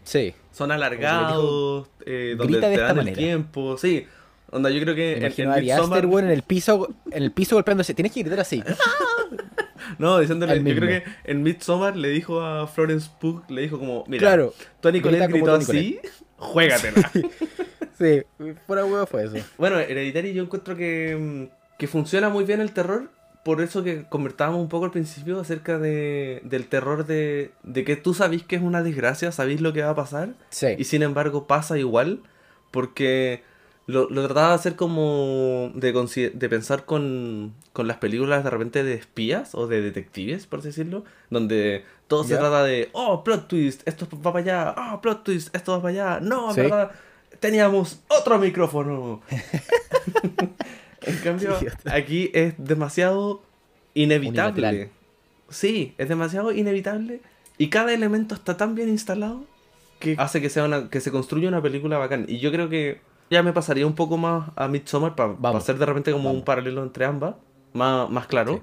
Sí. Son alargados, eh, donde te dan el manera. tiempo, sí. Onda, yo creo que Me en, en Midsommar- weón, en el piso, en el piso golpeándose. Tienes que gritar así. No, diciéndole, yo creo que en Midsommar le dijo a Florence Pugh, le dijo como, mira, Claro. Tony Colette gritó así, juégatela. Sí, fuera huevo fue eso. Bueno, Hereditary yo encuentro que, mm, que funciona muy bien el terror. Por eso que convertábamos un poco al principio acerca de, del terror de, de que tú sabís que es una desgracia, sabís lo que va a pasar. Sí. Y sin embargo pasa igual. Porque lo, lo trataba de hacer como de, de pensar con, con las películas de repente de espías o de detectives, por así decirlo. Donde todo se trata de, oh, plot twist, esto va para allá, oh, plot twist, esto va para allá. No, Sí. verdad, teníamos otro micrófono. en cambio, aquí es demasiado inevitable. Unilateral. Sí, es demasiado inevitable. Y cada elemento está tan bien instalado que hace que sea una, que se construya una película bacán. Y yo creo que ya me pasaría un poco más a Midsommar para hacer de repente como Vamos. un paralelo entre ambas, más, más claro. Sí.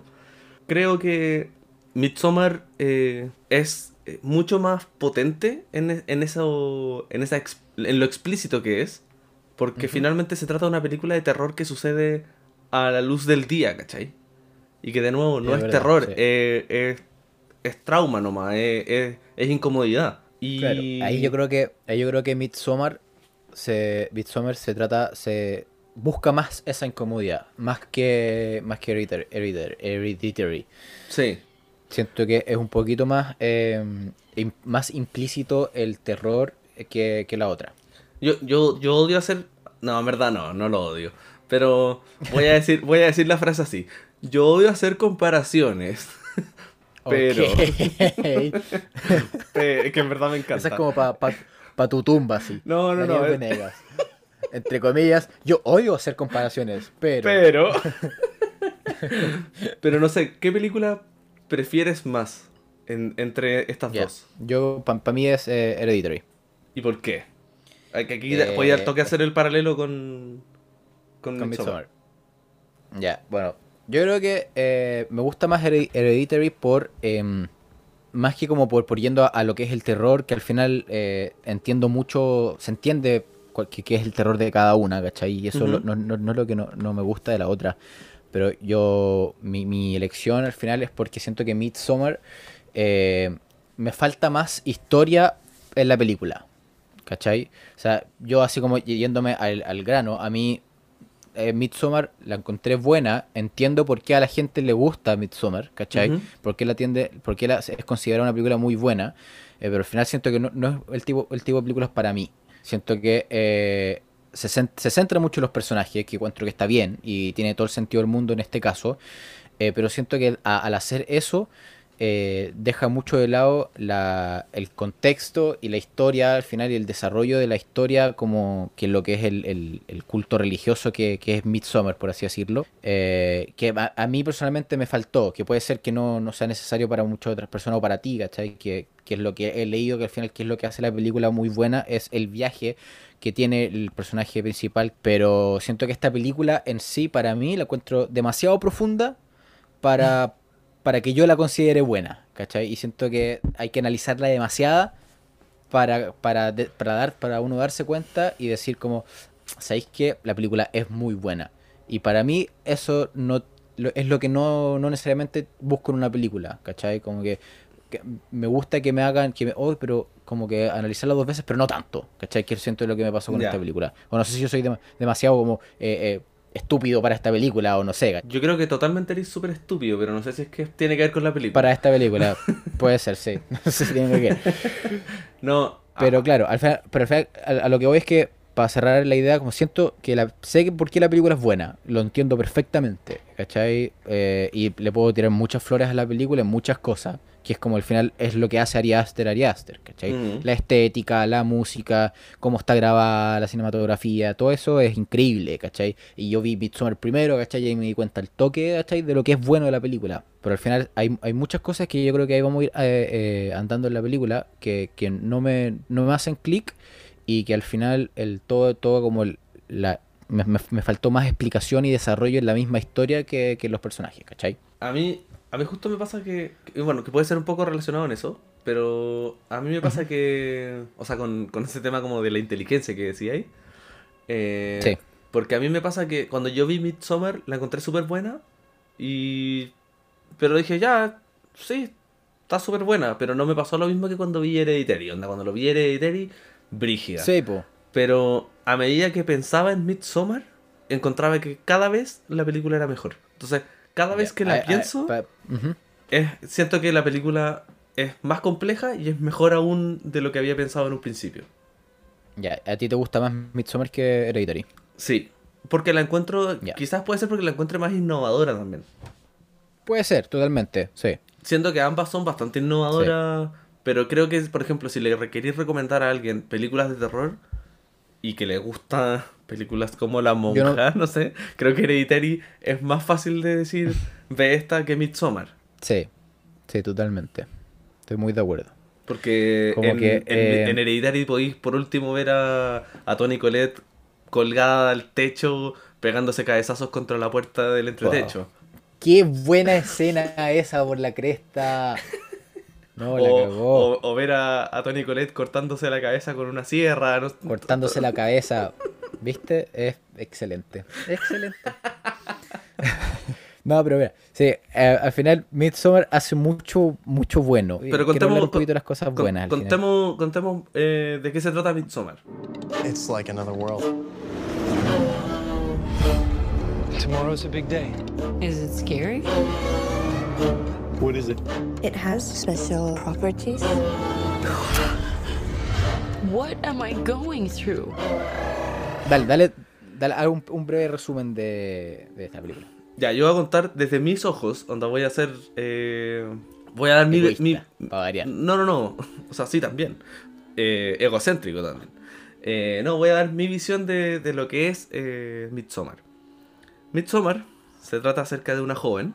Creo que Midsommar eh, es eh, mucho más potente en, en eso, en, esa en lo explícito que es, porque finalmente se trata de una película de terror que sucede a la luz del día, ¿cachai? Y que de nuevo no Es es, verdad, terror, sí. eh, es, es trauma nomás, es, es- es incomodidad. Y Claro, ahí yo creo que ahí yo creo que Midsommar se Midsommar se trata se busca más esa incomodidad, más que más que Hereditary. Sí, Siento que es un poquito más eh, más implícito el terror que, que la otra. Yo, yo, yo odio hacer... No, en verdad no, no lo odio. Pero voy a decir, voy a decir la frase así. Yo odio hacer comparaciones. Pero... Ok. Pe- que en verdad me encanta. Esa es como para tu tumba, así. No, no, no, es-. Entre comillas, yo odio hacer comparaciones, pero... Pero. pero no sé, ¿qué película prefieres más en- entre estas dos? Yo, para mí es eh, Hereditary. ¿Y por qué? Aquí Eh, voy toque hacer el paralelo con. Con, Con Midsommar. Ya, bueno. Yo creo que eh, me gusta más Hered- Hereditary por. em, más que como por, por yendo a, a lo que es el terror, que al final eh, entiendo mucho. Se entiende que, que es el terror de cada una, ¿cachai? Y eso lo- no, no- no es lo que no, no me gusta de la otra. Pero yo. Mi, mi elección al final es porque siento que Midsommar. eh, me falta más historia en la película. ¿Cachai? O sea, yo así como yéndome al, al grano, a mí eh, Midsommar la encontré buena, entiendo por qué a la gente le gusta Midsommar, ¿cachai? Ujú. Por qué la tiende, por qué la, es considerada una película muy buena, eh, pero al final siento que no, no es el tipo, el tipo de películas para mí. Siento que eh, se, se centra mucho en los personajes, que encuentro que está bien y tiene todo el sentido del mundo en este caso, eh, pero siento que a- al hacer eso eh, deja mucho de lado la- el contexto y la historia al final y el desarrollo de la historia como que lo que es el, culto religioso que, es Midsommar, por así decirlo, eh, que a, a mí personalmente me faltó, que puede ser que no, no sea necesario para muchas otras personas o para ti, ¿cachai? Que, que es lo que he leído, que al final es lo que hace la película muy buena, es el viaje que tiene el personaje principal, pero siento que esta película en sí para mí la encuentro demasiado profunda para, para que yo la considere buena, ¿cachai? Y siento que hay que analizarla demasiada para, para, de- para, dar, para uno darse cuenta y decir como, ¿sabéis que La película es muy buena. Y para mí eso no lo- es lo que no, no necesariamente busco en una película, ¿cachai? Como que que me gusta que me hagan, que me, oh, pero como que analizarla dos veces, pero no tanto, ¿cachai? Que siento lo que me pasó con esta película. O no sé si yo soy dem- demasiado como eh, eh, estúpido para esta película, o no sé, Yo creo que totalmente eres súper estúpido, pero no sé si es que tiene que ver con la película. para esta película. Puede ser, sí. No sé si tiene que ver. No, Pero ah, claro, al final, pero al final, a, a lo que voy es que, para cerrar la idea, como siento que la, sé por qué la película es buena, lo entiendo perfectamente, ¿cachai? Eh, y le puedo tirar muchas flores a la película en muchas cosas, que es como al final es lo que hace Ari Aster, Ari Aster, ¿cachai? Ujú. La estética, la música, cómo está grabada la cinematografía, todo eso es increíble, ¿cachai? Y yo vi Midsommar primero, ¿cachai? Y me di cuenta el toque, ¿cachai? De lo que es bueno de la película. Pero al final hay, hay muchas cosas que yo creo que ahí vamos a ir eh, eh, andando en la película que, que no, me, no me hacen clic y que al final el todo, todo como el- la... Me, me- me faltó más explicación y desarrollo en la misma historia que, que los personajes, ¿cachai? a mí, a mí justo me pasa que, que, bueno, que puede ser un poco relacionado en eso, pero a mí me pasa que, o sea, con, con ese tema como de la inteligencia que decía ahí, eh, Sí. porque a mí me pasa que cuando yo vi Midsommar la encontré súper buena y, pero dije, ya, sí, está súper buena, pero no me pasó lo mismo que cuando vi Hereditary, onda, cuando lo vi Hereditary, brígida. Sí, po. Pero a medida que pensaba en Midsommar, encontraba que cada vez la película era mejor. Entonces, cada vez que la pienso, es, siento que la película es más compleja y es mejor aún de lo que había pensado en un principio. Ya, ¿a ti te gusta más Midsommar que Hereditary? Sí, porque la encuentro, quizás puede ser porque la encuentre más innovadora también. Puede ser, totalmente, sí. Siento que ambas son bastante innovadoras, pero creo que, por ejemplo, si le requerís recomendar a alguien películas de terror y que le gustan películas como La Monja, no... no- sé, creo que Hereditary es más fácil de decir ve esta que Midsommar. Sí, sí, totalmente. Estoy muy de acuerdo. Porque Como en, que, en- eh, en Hereditary podéis por último ver a, a Tony Colette colgada al techo pegándose cabezazos contra la puerta del entretecho. Qué buena escena esa por la cresta. No, la o, cagó. o- o ver a, a Tony Colette cortándose la cabeza con una sierra. no- Cortándose la cabeza. ¿Viste? Es excelente. Excelente. no, pero mira, sí, eh, al final Midsommar hace mucho, mucho bueno. Pero contemos, un poquito de las cosas con- buenas. final. contemos contemos eh, de qué se trata Midsommar. It's like another world. Tomorrow's a big day. Is it scary? What is it? It has special properties. What am I going through? Dale, dale, dale haz un, un breve resumen de, de esta película. Ya, yo voy a contar desde mis ojos, donde voy a hacer... eh, voy a dar mi... Egoísta, no, no, no. O sea, sí también. Eh, egocéntrico también. Eh, no, voy a dar mi visión de, de lo que es eh, Midsommar. Midsommar se trata acerca de una joven,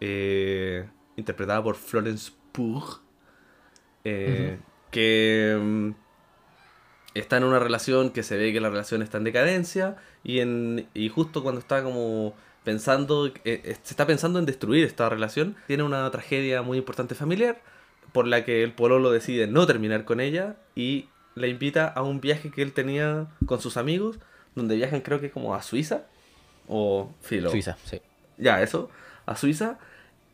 eh, interpretada por Florence Pugh, eh, que mm, está en una relación que se ve que la relación está en decadencia y, en, y justo cuando está como pensando, eh, eh, se está pensando en destruir esta relación, tiene una tragedia muy importante familiar por la que el pololo decide no terminar con ella y la invita a un viaje que él tenía con sus amigos, donde viajan creo que como a Suiza o Filo. Suiza, sí. Ya, eso, a Suiza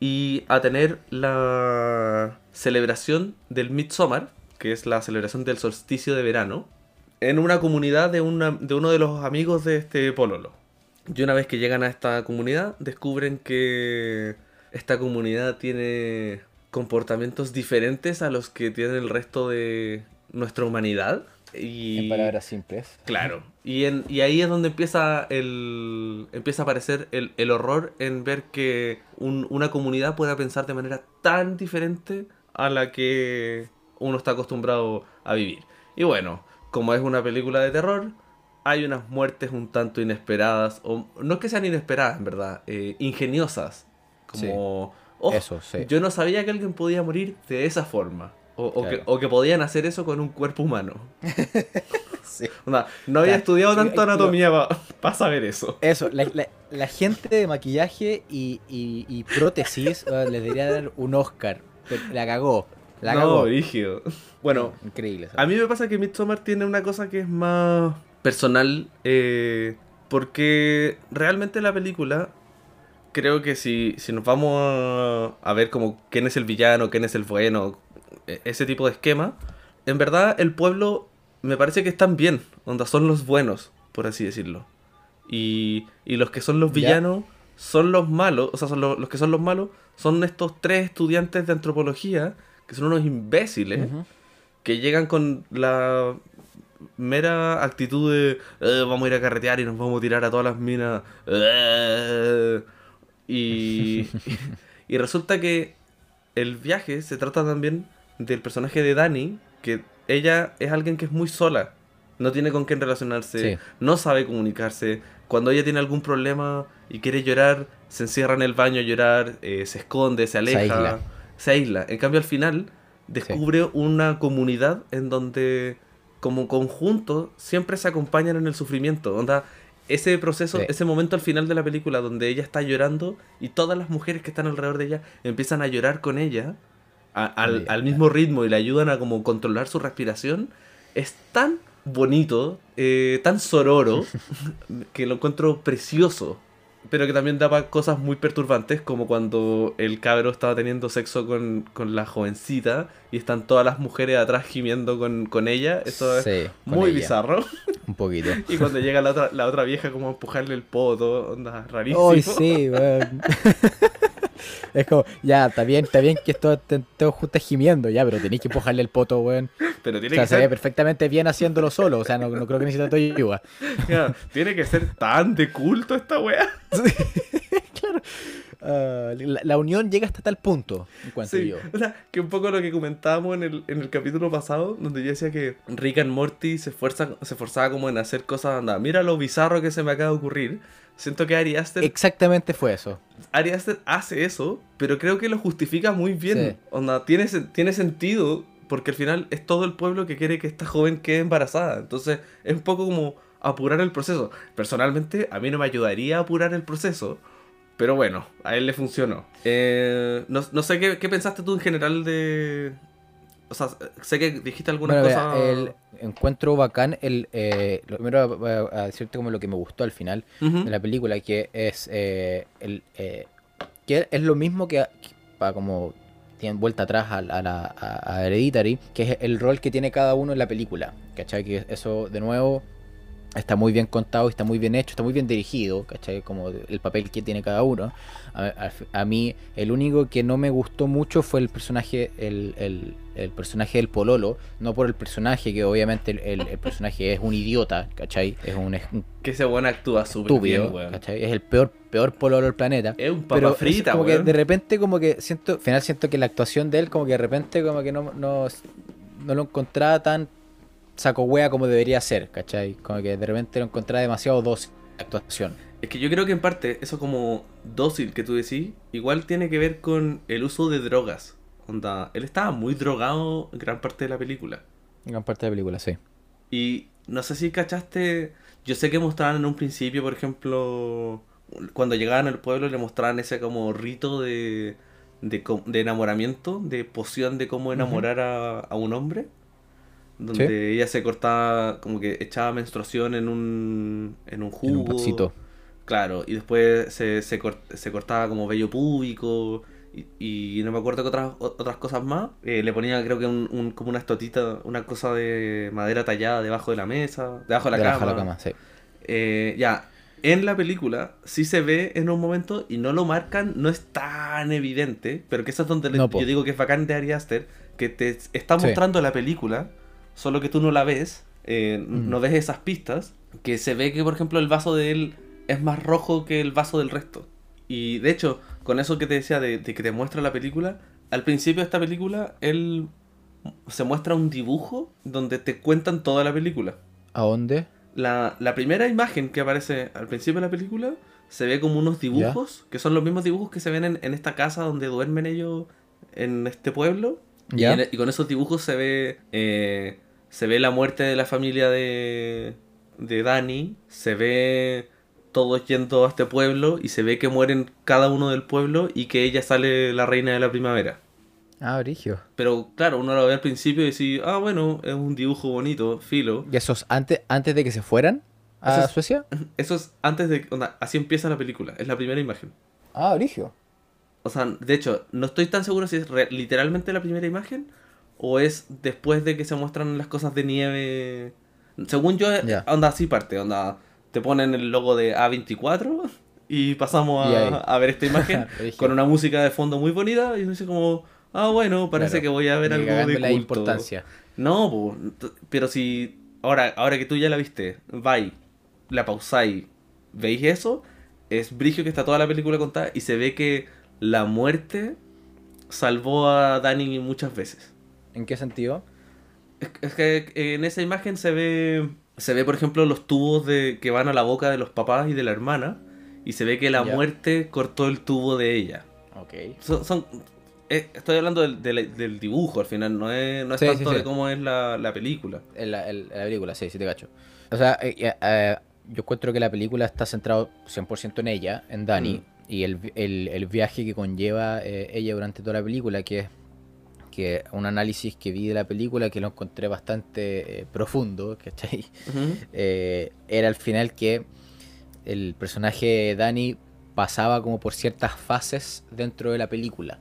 y a tener la celebración del Midsommar, que es la celebración del solsticio de verano, en una comunidad de, una, de uno de los amigos de este Pololo. Y una vez que llegan a esta comunidad, descubren que esta comunidad tiene comportamientos diferentes a los que tiene el resto de nuestra humanidad. Y... En palabras simples. Claro. Y, en, y ahí es donde empieza el empieza a aparecer el, el horror en ver que un- una comunidad pueda pensar de manera tan diferente a la que uno está acostumbrado a vivir. Y bueno, como es una película de terror, hay unas muertes un tanto inesperadas, o no es que sean inesperadas, en verdad, eh, ingeniosas. Como, "Oh, Eso, sí. yo no sabía que alguien podía morir de esa forma. O, o que, Claro. o que podían hacer eso con un cuerpo humano. Sí. No había Claro. estudiado tanto anatomía para saber eso. Eso, la, la- la gente de maquillaje y, y- y prótesis les debería dar un Oscar. Pero la cagó. La no, cagó. rígido. Bueno, Increíble. a mí me pasa que Midsommar tiene una cosa que es más personal. eh, porque realmente la película creo que si, si nos vamos a, a ver como quién es el villano, quién es el bueno, ese tipo de esquema, en verdad el pueblo me parece que están bien, onda son los buenos, por así decirlo. Y, y los que son los villanos son los malos, o sea, son los, los que son los malos son estos tres estudiantes de antropología que son unos imbéciles que llegan con la mera actitud de "Eh, vamos a ir a carretear y nos vamos a tirar a todas las minas. Eh". Y, y resulta que el viaje se trata también del personaje de Dani, que ella es alguien que es muy sola, no tiene con quién relacionarse, Sí. no sabe comunicarse. Cuando ella tiene algún problema y quiere llorar, se encierra en el baño a llorar, eh, se esconde, se aleja, aísla. se aísla. En cambio, al final descubre una comunidad en donde, como conjunto, siempre se acompañan en el sufrimiento. Onda, ese proceso, Sí. ese momento al final de la película donde ella está llorando y todas las mujeres que están alrededor de ella empiezan a llorar con ella a- al, al mismo ritmo y le ayudan a como controlar su respiración, es tan bonito, eh, tan sororo, que lo encuentro precioso. Pero que también daba cosas muy perturbantes, como cuando el cabro estaba teniendo sexo con, con la jovencita y están todas las mujeres atrás gimiendo con, con ella. Eso es Sí, muy ella. bizarro. Un poquito. Y cuando llega la otra, la otra vieja como a empujarle el poto, onda rarísimo. Ay, sí. Es como, ya, está bien, está bien que esto te- todos juntos gimiendo, ya, pero tenéis que empujarle el poto, weón. Pero O tiene sea, que se ve perfectamente bien haciéndolo solo, o sea, no, no creo que necesite tu ayuda. tiene que ser tan de culto esta wea. Ah, la, la unión llega hasta tal punto, encuentro Sí, yo. o sea, que un poco lo que comentábamos en el, en el capítulo pasado, donde yo decía que Rick and Morty se, esfuerza, se esforzaba como en hacer cosas, anda, mira lo bizarro que se me acaba de ocurrir. Siento que Ari Aster, Exactamente fue eso. Ari Aster hace eso, pero creo que lo justifica muy bien. Sí. Onda, tiene, tiene sentido, porque al final es todo el pueblo que quiere que esta joven quede embarazada. Entonces, es un poco como apurar el proceso. Personalmente, a mí no me ayudaría a apurar el proceso. Pero bueno, a él le funcionó. Eh, no, no sé qué, qué pensaste tú en general de. O sea, sé que dijiste algunas Bueno, cosas. el encuentro bacán, el, eh, lo primero voy a, decirte como lo que me gustó al final de la película, que es eh, el, eh, que es lo mismo que, para como tienen vuelta atrás a, a la a Hereditary, que es el rol que tiene cada uno en la película, ¿cachai? Que eso, de nuevo, está muy bien contado, está muy bien hecho, está muy bien dirigido, ¿cachai? Como el papel que tiene cada uno. A, a- a mí, el único que no me gustó mucho fue el personaje, el, el- el personaje del Pololo, no por el personaje, que obviamente el, el- personaje es un idiota, ¿cachai? Es un, es un Que ese weón actúa súper bien, weón. ¿cachai? Es el peor, peor Pololo del planeta. Es un papa Pero es frita, como weón. que de repente como que siento, al final siento que la actuación de él como que de repente como que no, no, no lo encontraba tan saco wea como debería ser, ¿cachai? Como que de repente lo encontraba demasiado dócil la actuación. Es que yo creo que en parte eso como dócil que tú decís, igual tiene que ver con el uso de drogas. Onda, él estaba muy drogado en gran parte de la película. En gran parte de la película, sí. Y no sé si cachaste, yo sé que mostraban en un principio, por ejemplo, cuando llegaban al pueblo le mostraban ese como rito de, de, de enamoramiento, de poción de cómo enamorar a, a un hombre. Donde Sí. ella se cortaba, como que echaba menstruación en un, en un jugo. En un vasito. Claro, y después se, se, cort- se cortaba como vello púbico y, y no me acuerdo que otras, otras cosas más. Eh, le ponía creo que un, un- como una estotita, una cosa de madera tallada debajo de la mesa, debajo de la Debajo cama. de la cama, sí. Eh, ya, en la película sí se ve en un momento y no lo marcan, no es tan evidente, pero que eso es donde le- No, po. yo digo que es bacán de Ari Aster, que te está Sí. mostrando la película, solo que tú no la ves, eh, no ves esas pistas, que se ve que por ejemplo el vaso de él es más rojo que el vaso del resto. Y de hecho, con eso que te decía de, de que te muestra la película, al principio de esta película, él se muestra un dibujo donde te cuentan toda la película. ¿A dónde? La, la primera imagen que aparece al principio de la película se ve como unos dibujos, que son los mismos dibujos que se ven en, en esta casa donde duermen ellos en este pueblo. Y, y con esos dibujos se ve eh, se ve la muerte de la familia de, de Dani, se ve todos yendo a este pueblo y se ve que mueren cada uno del pueblo y que ella sale la reina de la primavera. Ah, Brigio. Pero claro, uno lo ve al principio y dice, ah, bueno, es un dibujo bonito, filo. ¿Y esos antes, antes de que se fueran a Eso es- Suecia? Eso es antes de... onda, así empieza la película, es la primera imagen. Ah, Origio. O sea, de hecho, no estoy tan seguro si es literalmente la primera imagen o es después de que se muestran las cosas de nieve. Según yo, Ya. onda así parte, onda te ponen el logo de A24 y pasamos a, ver esta imagen con una música de fondo muy bonita y uno dice como, ah bueno, parece Claro. que voy a ver algo de la importancia. No, po, pero si ahora, ahora que tú ya la viste, vais, la pausáis, veis eso, es brigio que está toda la película contada y se ve que la muerte salvó a Danny muchas veces. ¿En qué sentido? Es, que en esa imagen se ve, se ve por ejemplo los tubos de que van a la boca de los papás y de la hermana y se ve que la Ya. muerte cortó el tubo de ella. Ok. Son, son- eh, estoy hablando del, del- del dibujo al final, no es, no es Sí, sí, tanto sí. de cómo es la, la película. En la, en la película, sí, sí te cacho. O sea, eh, eh, yo encuentro que la película está centrado 100% en ella, en Dani, Mm. y el, el- el viaje que conlleva eh, ella durante toda la película, que es que un análisis que vi de la película que lo encontré bastante eh, profundo, ¿cachai? Eh, era al final que el personaje Dani pasaba como por ciertas fases dentro de la película.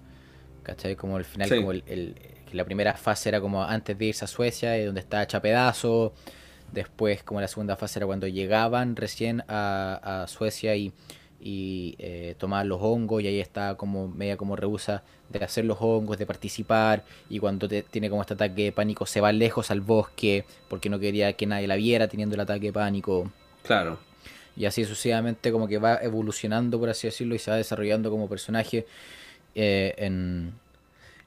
¿Cachai? Como al final, Sí. como el, la primera fase era como antes de irse a Suecia, y donde estaba hecha pedazo. Después, como la segunda fase era cuando llegaban recién a, a Suecia y, y eh, tomaban los hongos, y ahí estaba como media como rehúsa de hacer los hongos, de participar, y cuando te- tiene como este ataque de pánico se va lejos al bosque porque no quería que nadie la viera teniendo el ataque de pánico. Claro. Y así sucesivamente como que va evolucionando, por así decirlo, y se va desarrollando como personaje eh, en,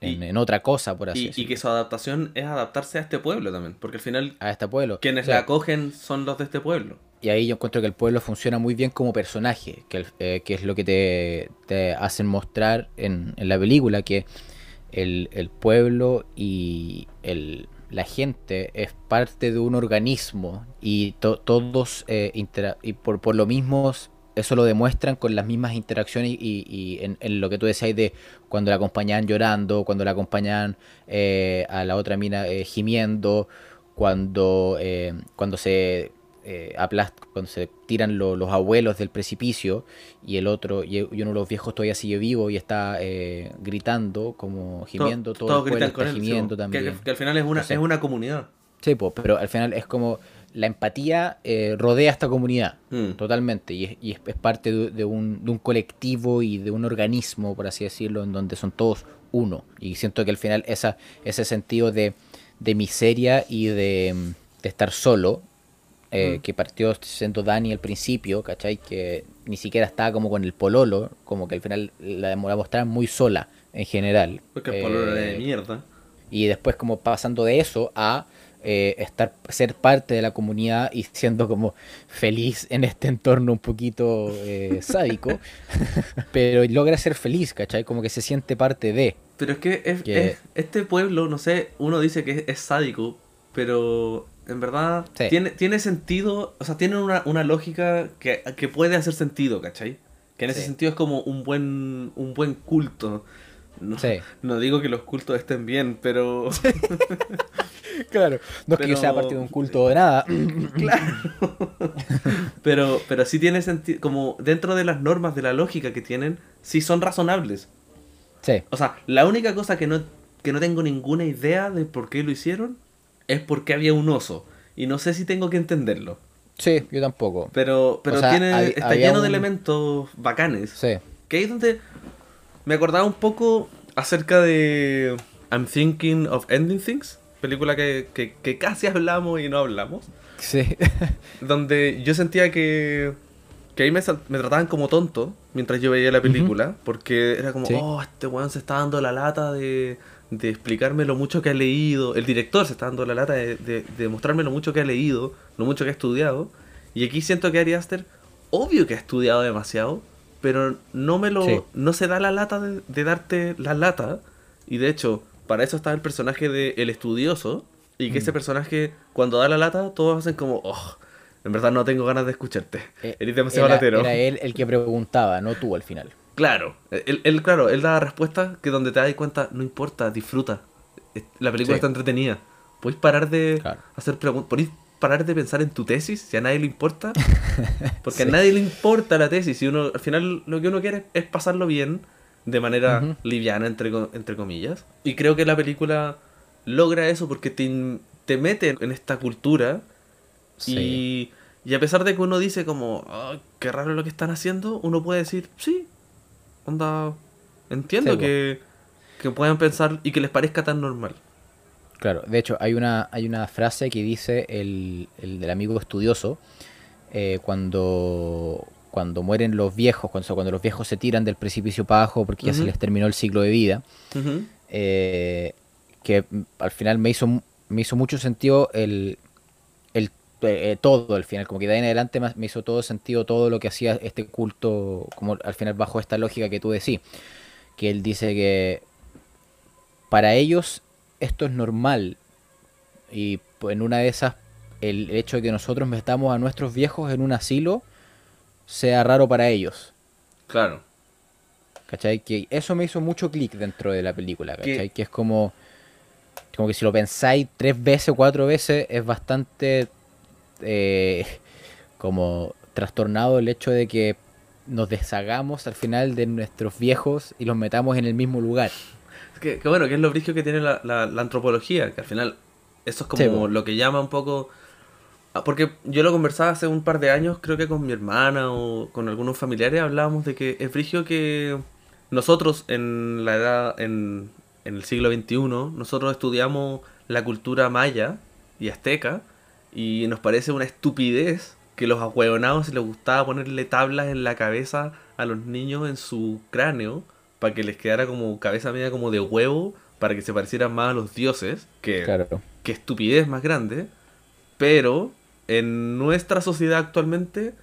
en, Y- en otra cosa, por así Y, y decirlo. que su adaptación es adaptarse a este pueblo también, porque al final A este pueblo. quienes O sea, la acogen son los de este pueblo. Y ahí yo encuentro que el pueblo funciona muy bien como personaje, que, eh, que es lo que te, te hacen mostrar en, en la película, que el, el pueblo y el, la gente es parte de un organismo y to- todos, eh, intera- y por, por lo mismo, eso lo demuestran con las mismas interacciones y, y en, lo que tú decías de cuando la acompañaban llorando, cuando la acompañaban eh, a la otra mina gimiendo, cuando, cuando se eh, aplast- cuando se tiran lo- los abuelos del precipicio y el otro y, uno de los viejos todavía sigue vivo y está eh, gritando como gimiendo todo, Todos el pueblo gritan está con él. gimiendo también Que, que al final es una, es una comunidad. Sí, po, pero al final es como la empatía eh, rodea a esta comunidad Mm. totalmente y es, y es- es parte de, de un, de un colectivo y de un organismo, por así decirlo, en donde son todos uno. Y siento que al final esa, ese sentido de, de miseria y de, de estar solo, eh, que partió siendo Dani al principio, ¿cachai? Que ni siquiera estaba como con el pololo, como que al final la, la mostraban muy sola en general. Porque el pueblo era Eh, de mierda. y después como pasando de eso a eh, estar ser parte de la comunidad y siendo como feliz en este entorno un poquito eh, sádico pero logra ser feliz ¿cachai? como que se siente parte de Pero es que, es- que- es- este pueblo, no sé, uno dice que es, es sádico, pero en verdad Sí. tiene, tiene sentido, o sea, tiene una, una lógica que, que puede hacer sentido, ¿cachai? Que en ese Sí. sentido es como un buen, un buen culto. No, Sí. no digo que los cultos estén bien, pero... claro no es que yo sea parte de un culto de nada Claro. pero, pero sí tiene sentido, como dentro de las normas de la lógica que tienen, sí son razonables. sí O sea, la única cosa que no, que no tengo ninguna idea de por qué lo hicieron es porque había un oso. Y no sé si tengo que entenderlo. sí yo tampoco Pero, pero O sea, tiene, está lleno de elementos bacanes. sí Que ahí es donde me acordaba un poco acerca de I'm Thinking of Ending Things. Película que, que, que casi hablamos y no hablamos. sí donde yo sentía que, que ahí me, me trataban como tonto mientras yo veía la película, porque era como, Sí. oh, este weón se está dando la lata de, de explicarme lo mucho que ha leído, el director se está dando la lata de, de, de mostrarme lo mucho que ha leído, lo mucho que ha estudiado, y aquí siento que Ari Aster, obvio que ha estudiado demasiado, pero no me lo, Sí. no se da la lata de, de darte la lata, y de hecho, para eso está el personaje de El Estudioso, y que Mm. ese personaje, cuando da la lata, todos hacen como, oh, en verdad no tengo ganas de escucharte. Eh, Eres demasiado era, latero. era él el que preguntaba no tú al final Claro, él, él, claro, él da respuestas que donde te das cuenta, no importa, disfruta. La película Sí. está entretenida. Podéis parar de Claro. hacer preguntas, podéis parar de pensar en tu tesis si a nadie le importa? Porque a nadie le importa la tesis. Si uno, al final lo que uno quiere es pasarlo bien, de manera liviana, entre, entre comillas. Y creo que la película logra eso porque te, te mete en esta cultura Sí. y, y a pesar de que uno dice como, "Ay, qué raro lo que están haciendo, uno puede decir, sí, onda, entiendo Sí, que, que puedan pensar y que les parezca tan normal. Claro, de hecho hay una, hay una frase que dice el, el del amigo estudioso eh, cuando, cuando mueren los viejos, cuando, cuando los viejos se tiran del precipicio para abajo porque ya se les terminó el ciclo de vida, eh, que al final me hizo, me hizo mucho sentido el eh, todo al final, como que de ahí en adelante me hizo todo sentido todo lo que hacía este culto, como al final bajo esta lógica que tú decís, que él dice que para ellos esto es normal y pues, en una de esas el hecho de que nosotros metamos a nuestros viejos en un asilo sea raro para ellos. Claro. ¿Cachai? Que eso me hizo mucho clic dentro de la película, Que- ¿cachai? Que es como, como que si lo pensáis tres veces o cuatro veces es bastante eh, como trastornado el hecho de que nos deshagamos al final de nuestros viejos y los metamos en el mismo lugar. Es Que, que bueno, que es lo brillo que tiene la, la- la antropología, que al final eso es como Sí, lo que llama un poco... ah, Porque yo lo conversaba hace un par de años, creo que con mi hermana o con algunos familiares, hablábamos de que es brigio que nosotros en la edad, en, en el siglo XXI, nosotros estudiamos la cultura maya y azteca y nos parece una estupidez que los ahueonados les gustaba ponerle tablas en la cabeza a los niños en su cráneo para que les quedara como cabeza media como de huevo para que se parecieran más a los dioses que, Claro. que estupidez más grande pero en nuestra sociedad actualmente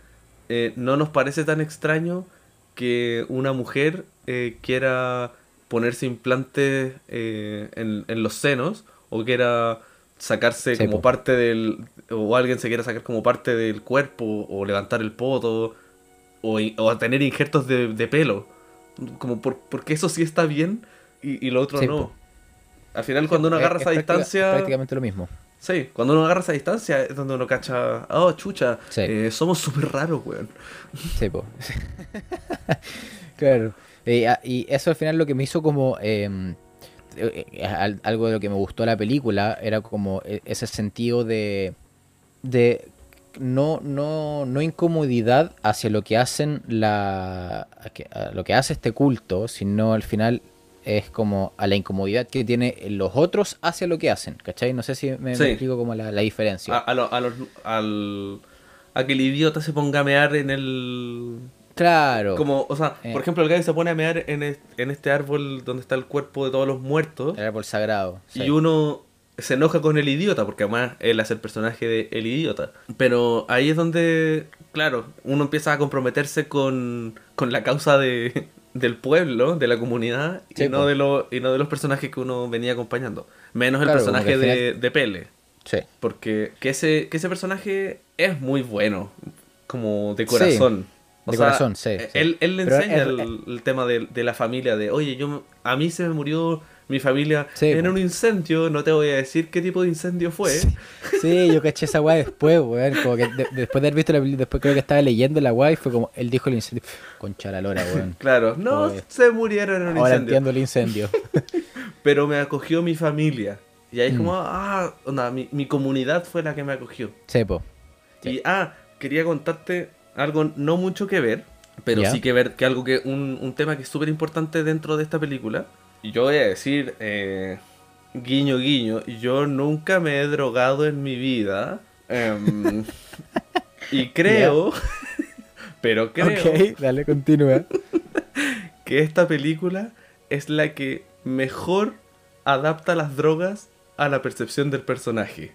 eh, no nos parece tan extraño que una mujer eh, quiera ponerse implantes eh, en, en los senos o quiera sacarse Sí, como po. parte del o alguien se quiera sacar como parte del cuerpo o levantar el poto o, o tener injertos de, de pelo como por, porque eso sí está bien y, y lo otro Sí, no po. al final cuando uno Es- agarra es esa distancia prácticamente lo mismo. Sí, cuando uno agarra esa distancia es donde uno cacha, oh, chucha, eh, somos súper raros, weón. Sí, po. claro. Eh, a- y eso al final lo que me hizo como... eh, al- algo de lo que me gustó la película era como e- ese sentido de... de no, no, no incomodidad hacia lo que hacen la lo que hace este culto, sino al final es como a la incomodidad que tiene los otros hacia lo que hacen, ¿cachai? No sé si me, explico como la, la diferencia. A, a, lo- a los, al, a que el idiota se ponga a mear en el... claro. Como, o sea, Eh. por ejemplo, el gallo se pone a mear en, es- en este árbol donde está el cuerpo de todos los muertos El árbol sagrado. sí. y uno se enoja con el idiota, porque además él hace el personaje de el idiota. Pero ahí es donde, claro, uno empieza a comprometerse con, con la causa de, del pueblo, de la comunidad, Sí, y, no de lo- y no de los personajes que uno venía acompañando. Menos el Claro, personaje de, de Pele. Sí. Porque que ese, que ese personaje es muy bueno, como de corazón. De corazón, sí, sí. Él, él le enseña es- el, el tema de, de la familia, de, oye, yo a mí se me murió mi familia Sí, en po. un incendio, no te voy a decir qué tipo de incendio fue. Sí, yo caché esa weá después, weón. Como que de- después de haber visto la película, después creo que estaba leyendo la weá y fue como, él dijo el incendio. Concha la lora, weón. Claro, no Oye. se murieron en un Ahora incendio, entiendo el incendio. pero me acogió mi familia. Y ahí es Mm. como, ah, onda, mi, mi comunidad fue la que me acogió. Sí, po. Sí. Y ah, quería contarte algo no mucho que ver, pero sí que ver que algo que un, un tema que es súper importante dentro de esta película. Y yo voy a decir, eh, guiño, guiño, yo nunca me he drogado en mi vida. em, y creo, pero creo Ok, dale, continúa. que esta película es la que mejor adapta las drogas a la percepción del personaje.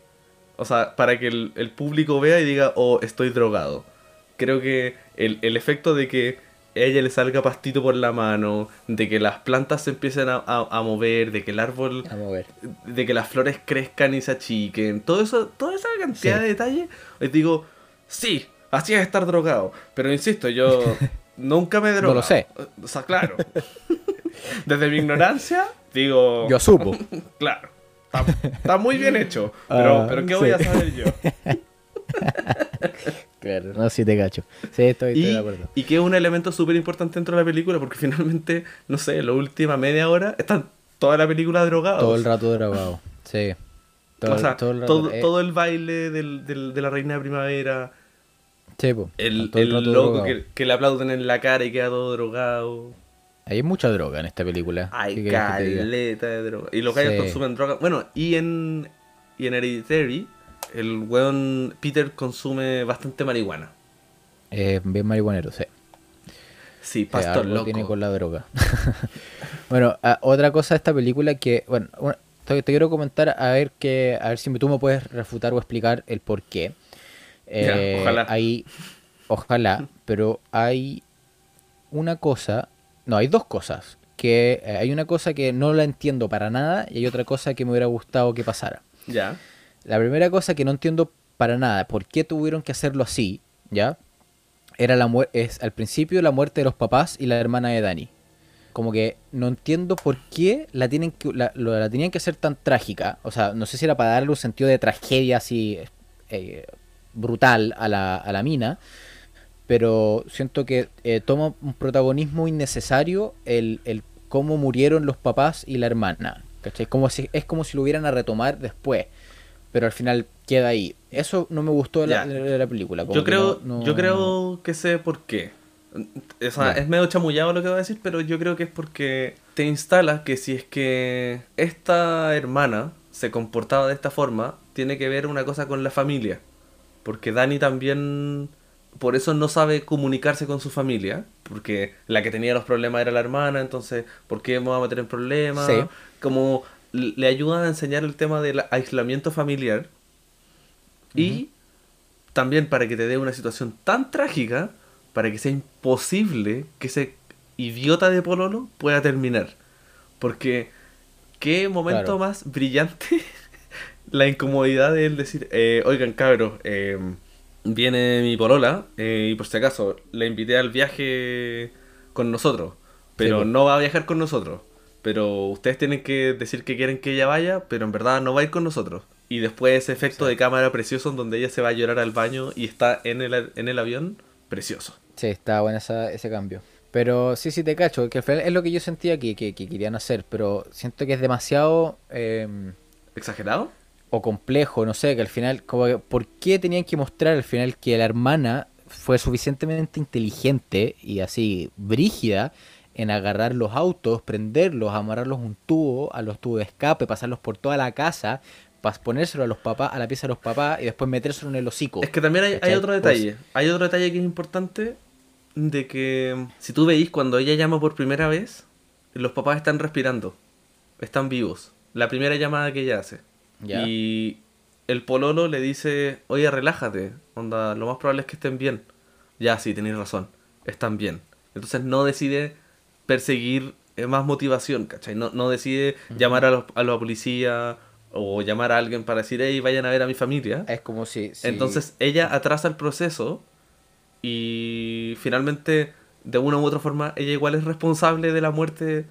O sea, para que el, el público vea y diga, oh, estoy drogado. Creo que el, el efecto de que a ella le salga pastito por la mano, de que las plantas se empiecen a, a- a mover, de que el árbol, a ver. de que las flores crezcan y se achiquen, todo eso, toda esa cantidad Sí. de detalles, les digo, sí, así es estar drogado. Pero insisto, yo nunca me he drogado. lo sé. O sea, claro. Desde mi ignorancia, digo, Yo supo. claro, está, está muy bien hecho. Pero, Ah, pero ¿qué voy a saber yo? Claro, no, sí te cacho. Sí, estoy, estoy Y, de acuerdo. y que es un elemento súper importante dentro de la película, porque finalmente, no sé, la última media hora están toda la película drogados. Todo el rato drogado. Sí. Todo, o sea, todo el rato. todo, eh, todo el baile del, del- de la reina de primavera, sí, po, el, todo el loco que, que le aplauden en la cara y queda todo drogado. Hay mucha droga en esta película. Hay caleta de droga. Y los gallos Sí. consumen droga. Bueno, y en, y en Hereditary, el weón Peter consume bastante marihuana. Eh, bien marihuanero, sí. Sí, Sí, pastor algo loco. tiene con la droga. bueno, ah, otra cosa de esta película que, bueno, una- te, te quiero comentar a ver que, a ver si tú me puedes refutar o explicar el por qué. Ya, Eh, ojalá. Hay, ojalá, pero hay una cosa, no, hay dos cosas. Que eh, hay una cosa que no la entiendo para nada y hay otra cosa que me hubiera gustado que pasara. Ya. La primera cosa que no entiendo para nada, ¿por qué tuvieron que hacerlo así? ¿Ya? Era la es al principio la muerte de los papás y la hermana de Dani. Como que no entiendo por qué la tienen que la, la tenían que hacer tan trágica. O sea, no sé si era para darle un sentido de tragedia así eh, brutal a la, a la mina. Pero siento que eh, toma un protagonismo innecesario el, el cómo murieron los papás y la hermana. ¿cachai? Como si, es como si lo hubieran a retomar después. Pero al final queda ahí. Eso no me gustó de la, Ya. de la película. como Yo creo, no- no- yo creo que sé por qué. O sea, es medio chamullado lo que voy a decir, pero yo creo que es porque te instalas que si es que esta hermana se comportaba de esta forma, tiene que ver una cosa con la familia. Porque Dani también por eso no sabe comunicarse con su familia, porque la que tenía los problemas era la hermana, entonces, ¿por qué me va a meter en problemas? Sí. Como le ayuda a enseñar el tema del aislamiento familiar. Y también para que te dé una situación tan trágica, para que sea imposible que ese idiota de Pololo pueda terminar. Porque, qué momento Claro. más brillante la incomodidad de él decir, eh, oigan cabros, eh, viene mi polola eh, y por si acaso le invité al viaje con nosotros, pero pues. no va a viajar con nosotros. Pero ustedes tienen que decir que quieren que ella vaya, pero en verdad no va a ir con nosotros. Y después ese efecto de cámara precioso en donde ella se va a llorar al baño y está en el, en el avión, precioso. Sí, está bueno esa- ese cambio. Pero sí, sí te cacho, que al final es lo que yo sentía que, que- que querían hacer, pero siento que es demasiado eh, ¿Exagerado? o complejo, no sé, que al final, como que, ¿por qué tenían que mostrar al final que la hermana fue suficientemente inteligente y así brígida en agarrar los autos, prenderlos, amarrarlos a un tubo, a los tubos de escape, pasarlos por toda la casa, para ponérselo a los papás, a la pieza de los papás y después metérselo en el hocico? Es que también hay, otro Pues- detalle. Hay otro detalle que es importante. De que si tú veis cuando ella llama por primera vez, los papás están respirando. Están vivos. La primera llamada que ella hace. Y el pololo le dice, oye, relájate. Onda, lo más probable es que estén bien. Ya, sí, tenéis razón. Están bien. Entonces no decide perseguir eh, más motivación, ¿cachai? No, no decide llamar a, los, a la policía o llamar a alguien para decir, hey, vayan a ver a mi familia. Es como si... si- Entonces ella atrasa el proceso y finalmente, de una u otra forma, ella igual es responsable de la muerte.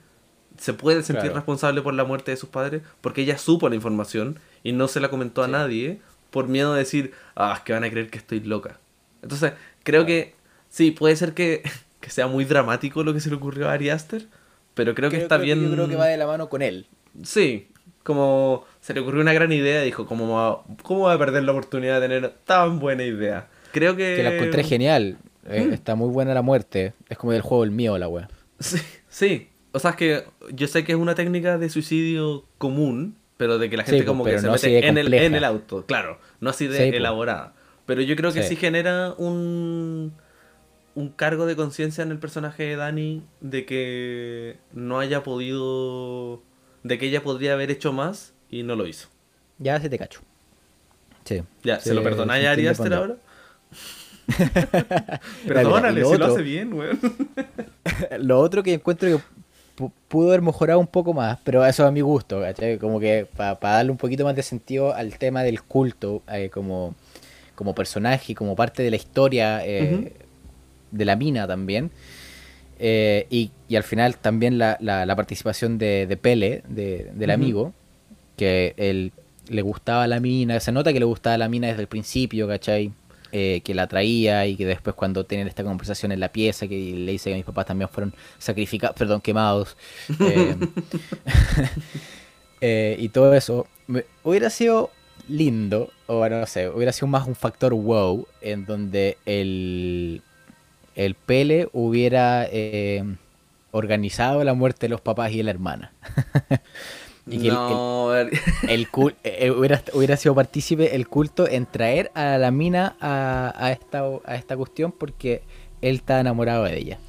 Se puede sentir Claro. responsable por la muerte de sus padres porque ella supo la información y no se la comentó a nadie por miedo de decir, ah, es que van a creer que estoy loca. Entonces, creo que sí, puede ser que, que sea muy dramático lo que se le ocurrió a Ari Aster, pero creo que está creo que bien. Yo creo que va de la mano con él. Sí, como se le ocurrió una gran idea, dijo, ¿cómo va, ¿cómo va a perder la oportunidad de tener tan buena idea? Creo que... Que la encontré genial. Eh, Mm. Está muy buena la muerte. Es como del juego el mío, la wea. Sí, sí. O sea, es que yo sé que es una técnica de suicidio común, pero de que la gente pues, como que se no mete en el, compleja. en el auto, claro, no así de Sí, pues. elaborada. Pero yo creo que sí, Sí. genera un, un cargo de conciencia en el personaje de Dani de que no haya podido... de que ella podría haber hecho más y no lo hizo. Ya se te cacho. Sí. Ya, Sí, ¿se lo perdonáis se a Ari Aster ahora? Perdónale, lo si lo otro- hace bien, weón. Lo otro que encuentro que pu- pudo haber mejorado un poco más, pero eso a mi gusto, ¿cachai? Como que para darle un poquito más de sentido al tema del culto, eh, como, como personaje, como parte de la historia eh. De la mina también. Eh, y, y al final también la, la- la participación de, de Pele, de- del amigo, que él le gustaba la mina, se nota que le gustaba la mina desde el principio, ¿cachai? eh, que la traía y que después cuando tienen esta conversación en la pieza que le dice que mis papás también fueron sacrificados, perdón, quemados. eh, eh, y todo eso. me- hubiera sido lindo, o bueno, no sé, hubiera sido más un factor wow, en donde el, el Pele hubiera eh, organizado la muerte de los papás y de la hermana. y que el- no, el, el cul- eh, hubiera, hubiera sido partícipe el culto en traer a la mina a, a esta, a esta cuestión porque él está enamorado de ella.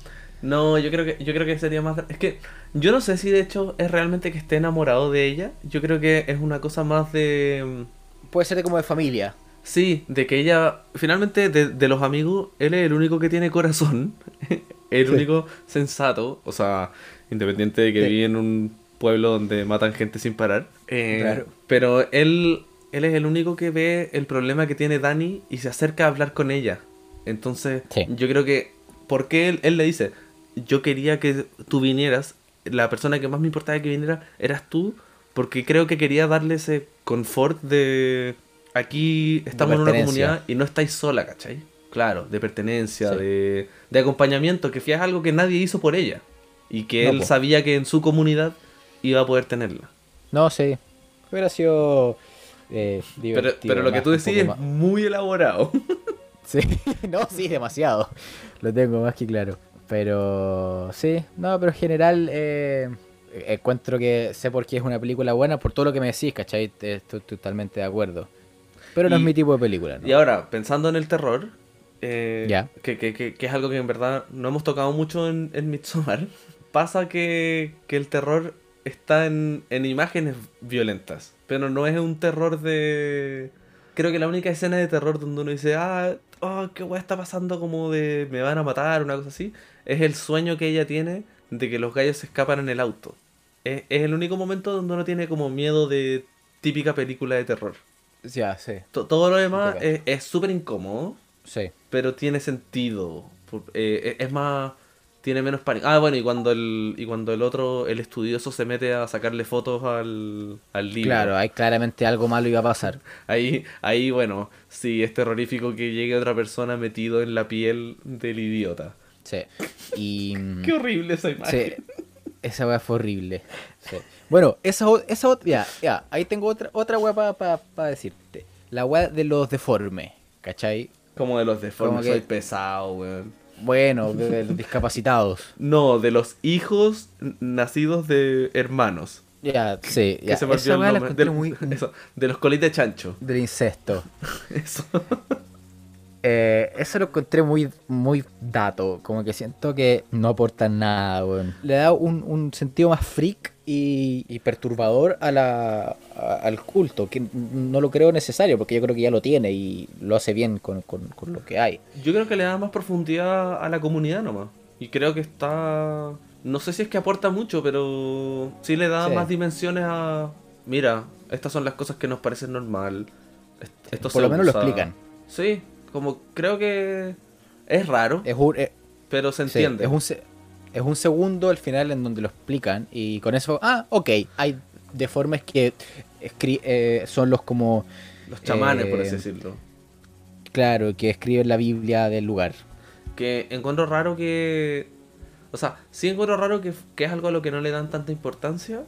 no, yo creo que yo creo que sería más es que yo no sé si de hecho es realmente que esté enamorado de ella. Yo creo que es una cosa más de Puede ser como de familia. Sí, de que ella, finalmente, de, de los amigos, él es el único que tiene corazón, el Sí. único sensato, o sea, independiente de que Sí. vive en un pueblo donde matan gente sin parar. eh, Claro. Pero él, él es el único que ve el problema que tiene Dani y se acerca a hablar con ella. Entonces, Sí. yo creo que, porque él, él le dice, yo quería que tú vinieras, la persona que más me importaba que viniera eras tú, porque creo que quería darle ese confort de aquí estamos en una comunidad y no estáis sola, ¿cachai? Claro, de pertenencia, Sí. de, de acompañamiento, que fue algo que nadie hizo por ella. Y que No, él po. sabía que en su comunidad iba a poder tenerla. No, sí. Hubiera sido eh, Pero, divertido, pero lo que tú decís es más- muy elaborado. Sí, no, sí, demasiado. Lo tengo más que claro. Pero sí, no, pero en general eh, encuentro que sé por qué es una película buena por todo lo que me decís, ¿cachai? Estoy totalmente de acuerdo. Pero no Y- es mi tipo de película, ¿no? Y ahora, pensando en el terror, eh, que, que- que- que es algo que en verdad no hemos tocado mucho en, en Midsommar, pasa que, que el terror está en, en imágenes violentas, pero no es un terror de... Creo que la única escena de terror donde uno dice, ah, oh, qué guay está pasando como de me van a matar, una cosa así, es el sueño que ella tiene de que los gallos se escapan en el auto. Es, es el único momento donde uno tiene como miedo de típica película de terror. Ya, sí, To- Todo lo demás es súper incómodo, sí. pero tiene sentido. Eh, es más, tiene menos pánico. Ah, bueno, y cuando el y cuando el otro, el estudioso, se mete a sacarle fotos al, al libro. Claro, hay claramente algo malo iba a pasar. Ahí, ahí, bueno, sí, es terrorífico que llegue otra persona metido en la piel del idiota. Sí. Y. Qué horrible esa imagen. Sí, esa weá fue horrible. Sí. Bueno, esa, esa ot- ya, ya, ahí tengo otra, otra weá para decirte. La weá de los deformes, ¿cachai? Como de los deformes, que- soy pesado, weón. Bueno, de, de los discapacitados. No, de los hijos nacidos de hermanos. Ya, sí, Que ya. se Esa el nombre. Del- muy... eso, de los colitas de chancho. Del incesto. Eso. Eh, eso lo encontré muy, muy dato. Como que siento que no aportan nada, weón. Le da un, un sentido más freak y, y perturbador a la, a- al culto. Que no lo creo necesario, porque yo creo que ya lo tiene y lo hace bien con, con- con lo que hay. Yo creo que le da más profundidad a la comunidad nomás. Y creo que está... No sé si es que aporta mucho, pero sí le da Sí. más dimensiones a... Mira, estas son las cosas que nos parecen normal. Est- Esto Por lo menos lo explican. Sí, como creo que es raro, Es un, eh, pero se sí, entiende. es, un, se- es un segundo al final en donde lo explican y con eso, ah, ok, hay deformes que eh, son los como, Los chamanes, por eh, así decirlo. claro, que escriben la Biblia del lugar. Que encuentro raro que... O sea, sí encuentro raro que, que es algo a lo que no le dan tanta importancia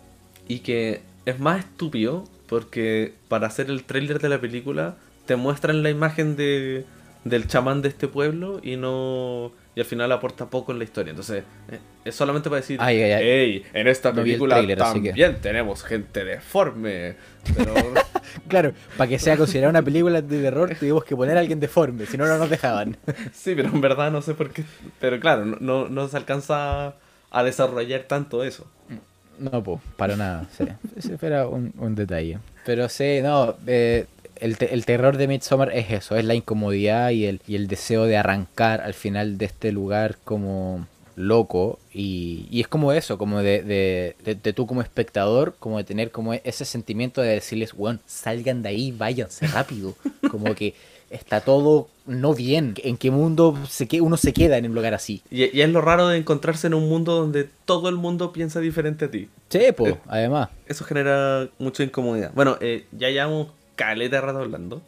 y que es más estúpido porque para hacer el tráiler de la película te muestran la imagen de, del chamán de este pueblo y no... Y al final aporta poco en la historia. Entonces, eh, es solamente para decir, Ay, ay, ay. hey, en esta película que- también tenemos gente deforme. Pero... Claro, para que sea considerada una película de terror tuvimos que poner a alguien deforme, si no, no nos dejaban. Sí, pero en verdad no sé por qué. Pero claro, no, no, no se alcanza a desarrollar tanto eso. No, pues, para nada. Sí. Ese era un, un detalle. Pero sí, no, eh, el, te- el terror de Midsommar es eso, es la incomodidad y el, y el deseo de arrancar al final de este lugar como loco y, y es como eso, como de, de, de- de tú como espectador, como de tener como ese sentimiento de decirles, bueno, salgan de ahí, váyanse rápido, como que está todo no bien, en qué mundo se, que uno se queda en un lugar así. Y, y es lo raro de encontrarse en un mundo donde todo el mundo piensa diferente a ti. Sí, pues, además. Eso genera mucha incomodidad. Bueno, eh, ya llevamos caleta de rato hablando.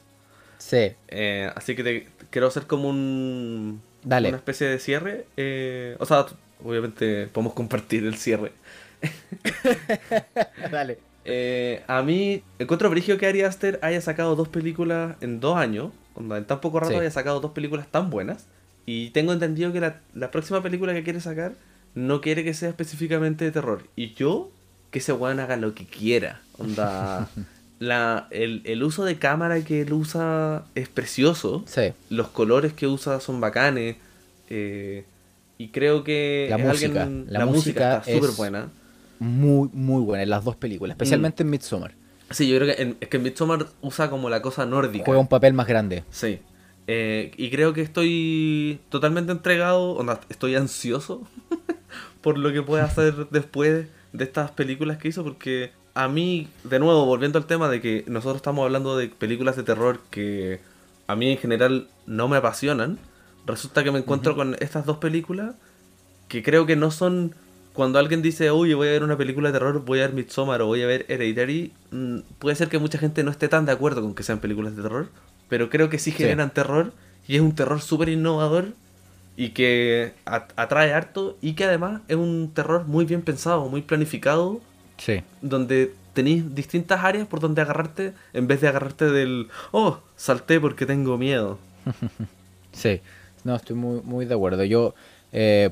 Sí, Eh, así que te- quiero hacer como un. Dale. Una especie de cierre. eh, o sea, obviamente podemos compartir el cierre. dale. Eh, a mí, encuentro brigio que Ari Aster haya sacado dos películas en dos años. onda, En tan poco rato Sí. haya sacado dos películas tan buenas. Y tengo entendido que la, la próxima película que quiere sacar no quiere que sea específicamente de terror. Y yo, que ese weón haga lo que quiera. Onda. la, el, el uso de cámara que él usa es precioso. Sí, Los colores que usa son bacanes. eh, y creo que La música, alguien- la la, música, está súper buena. muy, muy buena en las dos películas, especialmente en Midsommar. Sí, yo creo que en, es que en Midsommar usa como la cosa nórdica. Juega un papel más grande. Sí. Eh, y creo que estoy totalmente entregado, onda, estoy ansioso por lo que pueda hacer después de estas películas que hizo, porque a mí, de nuevo, volviendo al tema de que nosotros estamos hablando de películas de terror que a mí en general no me apasionan, resulta que me encuentro con estas dos películas que creo que no son... Cuando alguien dice, oye, voy a ver una película de terror, voy a ver Midsommar o voy a ver Hereditary, mm, puede ser que mucha gente no esté tan de acuerdo con que sean películas de terror, pero creo que sí. generan terror y es un terror súper innovador y que at- atrae harto y que además es un terror muy bien pensado, muy planificado, Sí. donde tenéis distintas áreas por donde agarrarte en vez de agarrarte del, oh, salté porque tengo miedo. Sí, no, estoy muy, muy de acuerdo. Yo, eh,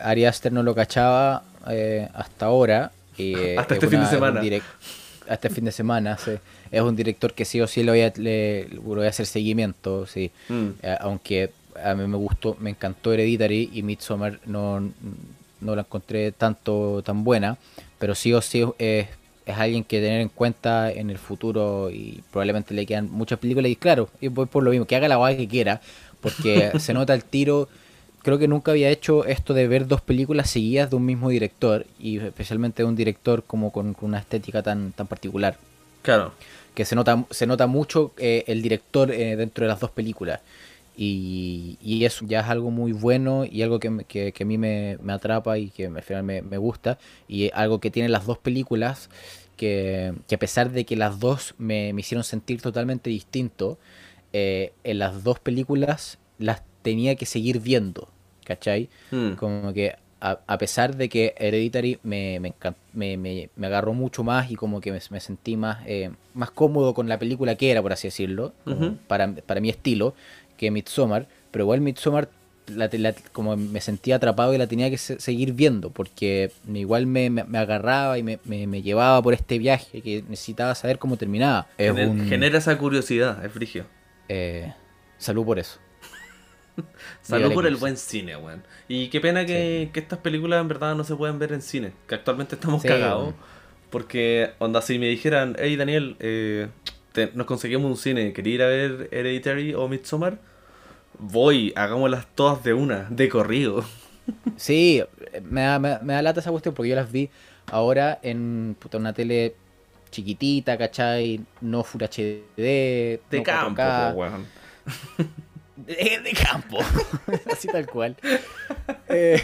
Ari Aster no lo cachaba eh, hasta ahora. Y, eh, Hasta es este fin de semana. hasta el fin de semana, sí. Es un director que sí o sí le voy a, le, le voy a hacer seguimiento, sí. Mm. Eh, aunque a mí me gustó, me encantó Hereditary y Midsommar no, no la encontré tanto tan buena, pero sí o sí es, es alguien que tener en cuenta en el futuro y probablemente le quedan muchas películas y claro, y voy por lo mismo, que haga la guay que quiera, porque se nota el tiro. Creo que nunca había hecho esto de ver dos películas seguidas de un mismo director y especialmente de un director como con, con una estética tan, tan particular Claro. que se nota, se nota mucho eh, el director eh, dentro de las dos películas. Y, y eso ya es algo muy bueno y algo que, que, que a mí me, me atrapa y que al final me, me gusta. Y algo que tienen las dos películas, que, que a pesar de que las dos me, me hicieron sentir totalmente distinto, eh, en las dos películas las tenía que seguir viendo, ¿cachai? Mm. Como que a, a pesar de que Hereditary me, me, encan- me, me- me agarró mucho más y como que me, me sentí más, eh, más cómodo con la película que era, por así decirlo, como Ujú. para, para mi estilo, que Midsommar, pero igual Midsommar la, la- como me sentía atrapado y la tenía que se- seguir viendo, porque igual me, me- me agarraba y me, me- llevaba por este viaje que necesitaba saber cómo terminaba. Es Gener- un- Genera esa curiosidad, es frigio. eh, salud por eso. Salud por el buen cine, weón. Y qué pena que, que estas películas en verdad no se pueden ver en cine. Que actualmente estamos Sí, cagados. Porque, onda, si me dijeran, hey Daniel, eh, te- nos conseguimos un cine, ¿quería ir a ver Hereditary o Midsommar? Voy, hagámoslas todas de una, de corrido. Sí, me da, me, da- me da lata esa cuestión porque yo las vi ahora en puta, una tele chiquitita, ¿cachai? No Full HD. De no campo, 4K. po, weón. De, de campo, así tal cual. Eh,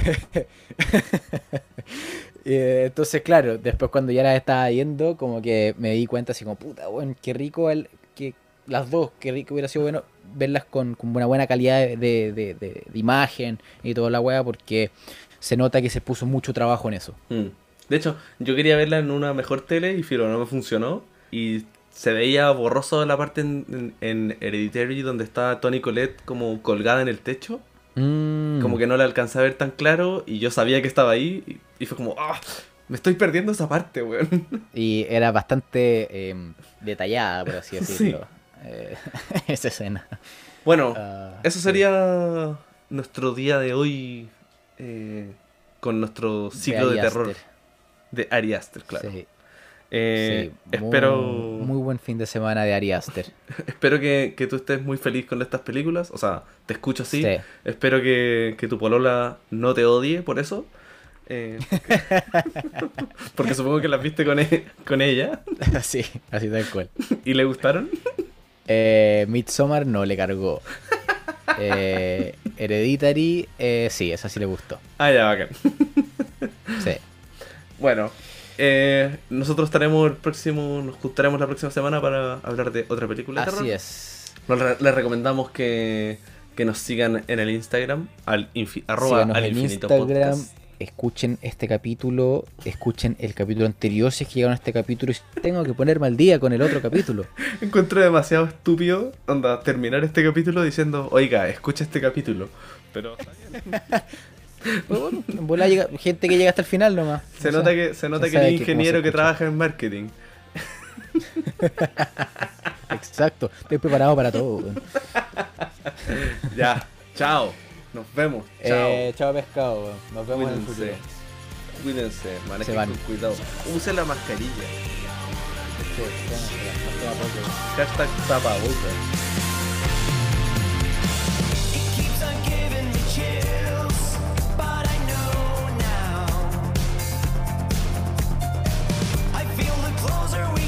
eh, entonces, claro, después cuando ya las estaba viendo, como que me di cuenta así como, puta, bueno, qué rico el, que las dos, qué rico hubiera sido bueno verlas con, con una buena calidad de, de- de- de- de imagen y toda la weá, porque se nota que se puso mucho trabajo en eso. Mm. De hecho, yo quería verla en una mejor tele y filo, no me funcionó. Y se veía borroso la parte en, en- en Hereditary donde está Tony Colette como colgada en el techo. Mm. Como que no la alcancé a ver tan claro y yo sabía que estaba ahí y, y fue como, ah, me estoy perdiendo esa parte, weón. Y era bastante eh, detallada, por así Sí. Eh, esa escena. Bueno, Ah, eso sería nuestro día de hoy eh, con nuestro ciclo de, terror de Ari Aster, claro. Sí. Eh, Sí, espero Muy, muy buen fin de semana de Ari Aster. espero que, que tú estés muy feliz con estas películas. O sea, te escucho así. Sí. Espero que, que tu polola no te odie por eso. Eh, porque supongo que las viste con, e- con ella sí, así tal cual. y le gustaron. Eh, Midsommar no le cargó. Eh, Hereditary, eh, sí, esa sí le gustó. Ah, ya, bacán. Sí. Bueno, eh, nosotros estaremos el próximo, nos juntaremos la próxima semana para hablar de otra película de terror. Así es. Nos re- les recomendamos que, que nos sigan en el Instagram, al infi- arroba al infinito Instagram, podcast. Escuchen este capítulo, escuchen el capítulo anterior si es que llegaron a este capítulo y tengo que ponerme al día con el otro capítulo. Encuentro demasiado estúpido onda, terminar este capítulo diciendo, oiga, escucha este capítulo. Pero bueno, llega gente que llega hasta el final nomás. se O sea, nota que, se nota que se ingeniero que trabaja en marketing. Exacto, estoy preparado para todo. Ya, chao. Nos vemos. Eh, chao. Eh, chao pescado, weón. Nos vemos Cuídense. en el futuro. Cuídense, manejen con cuidado. Use la mascarilla. Sí, sí, Hashtag tapabocas. closer we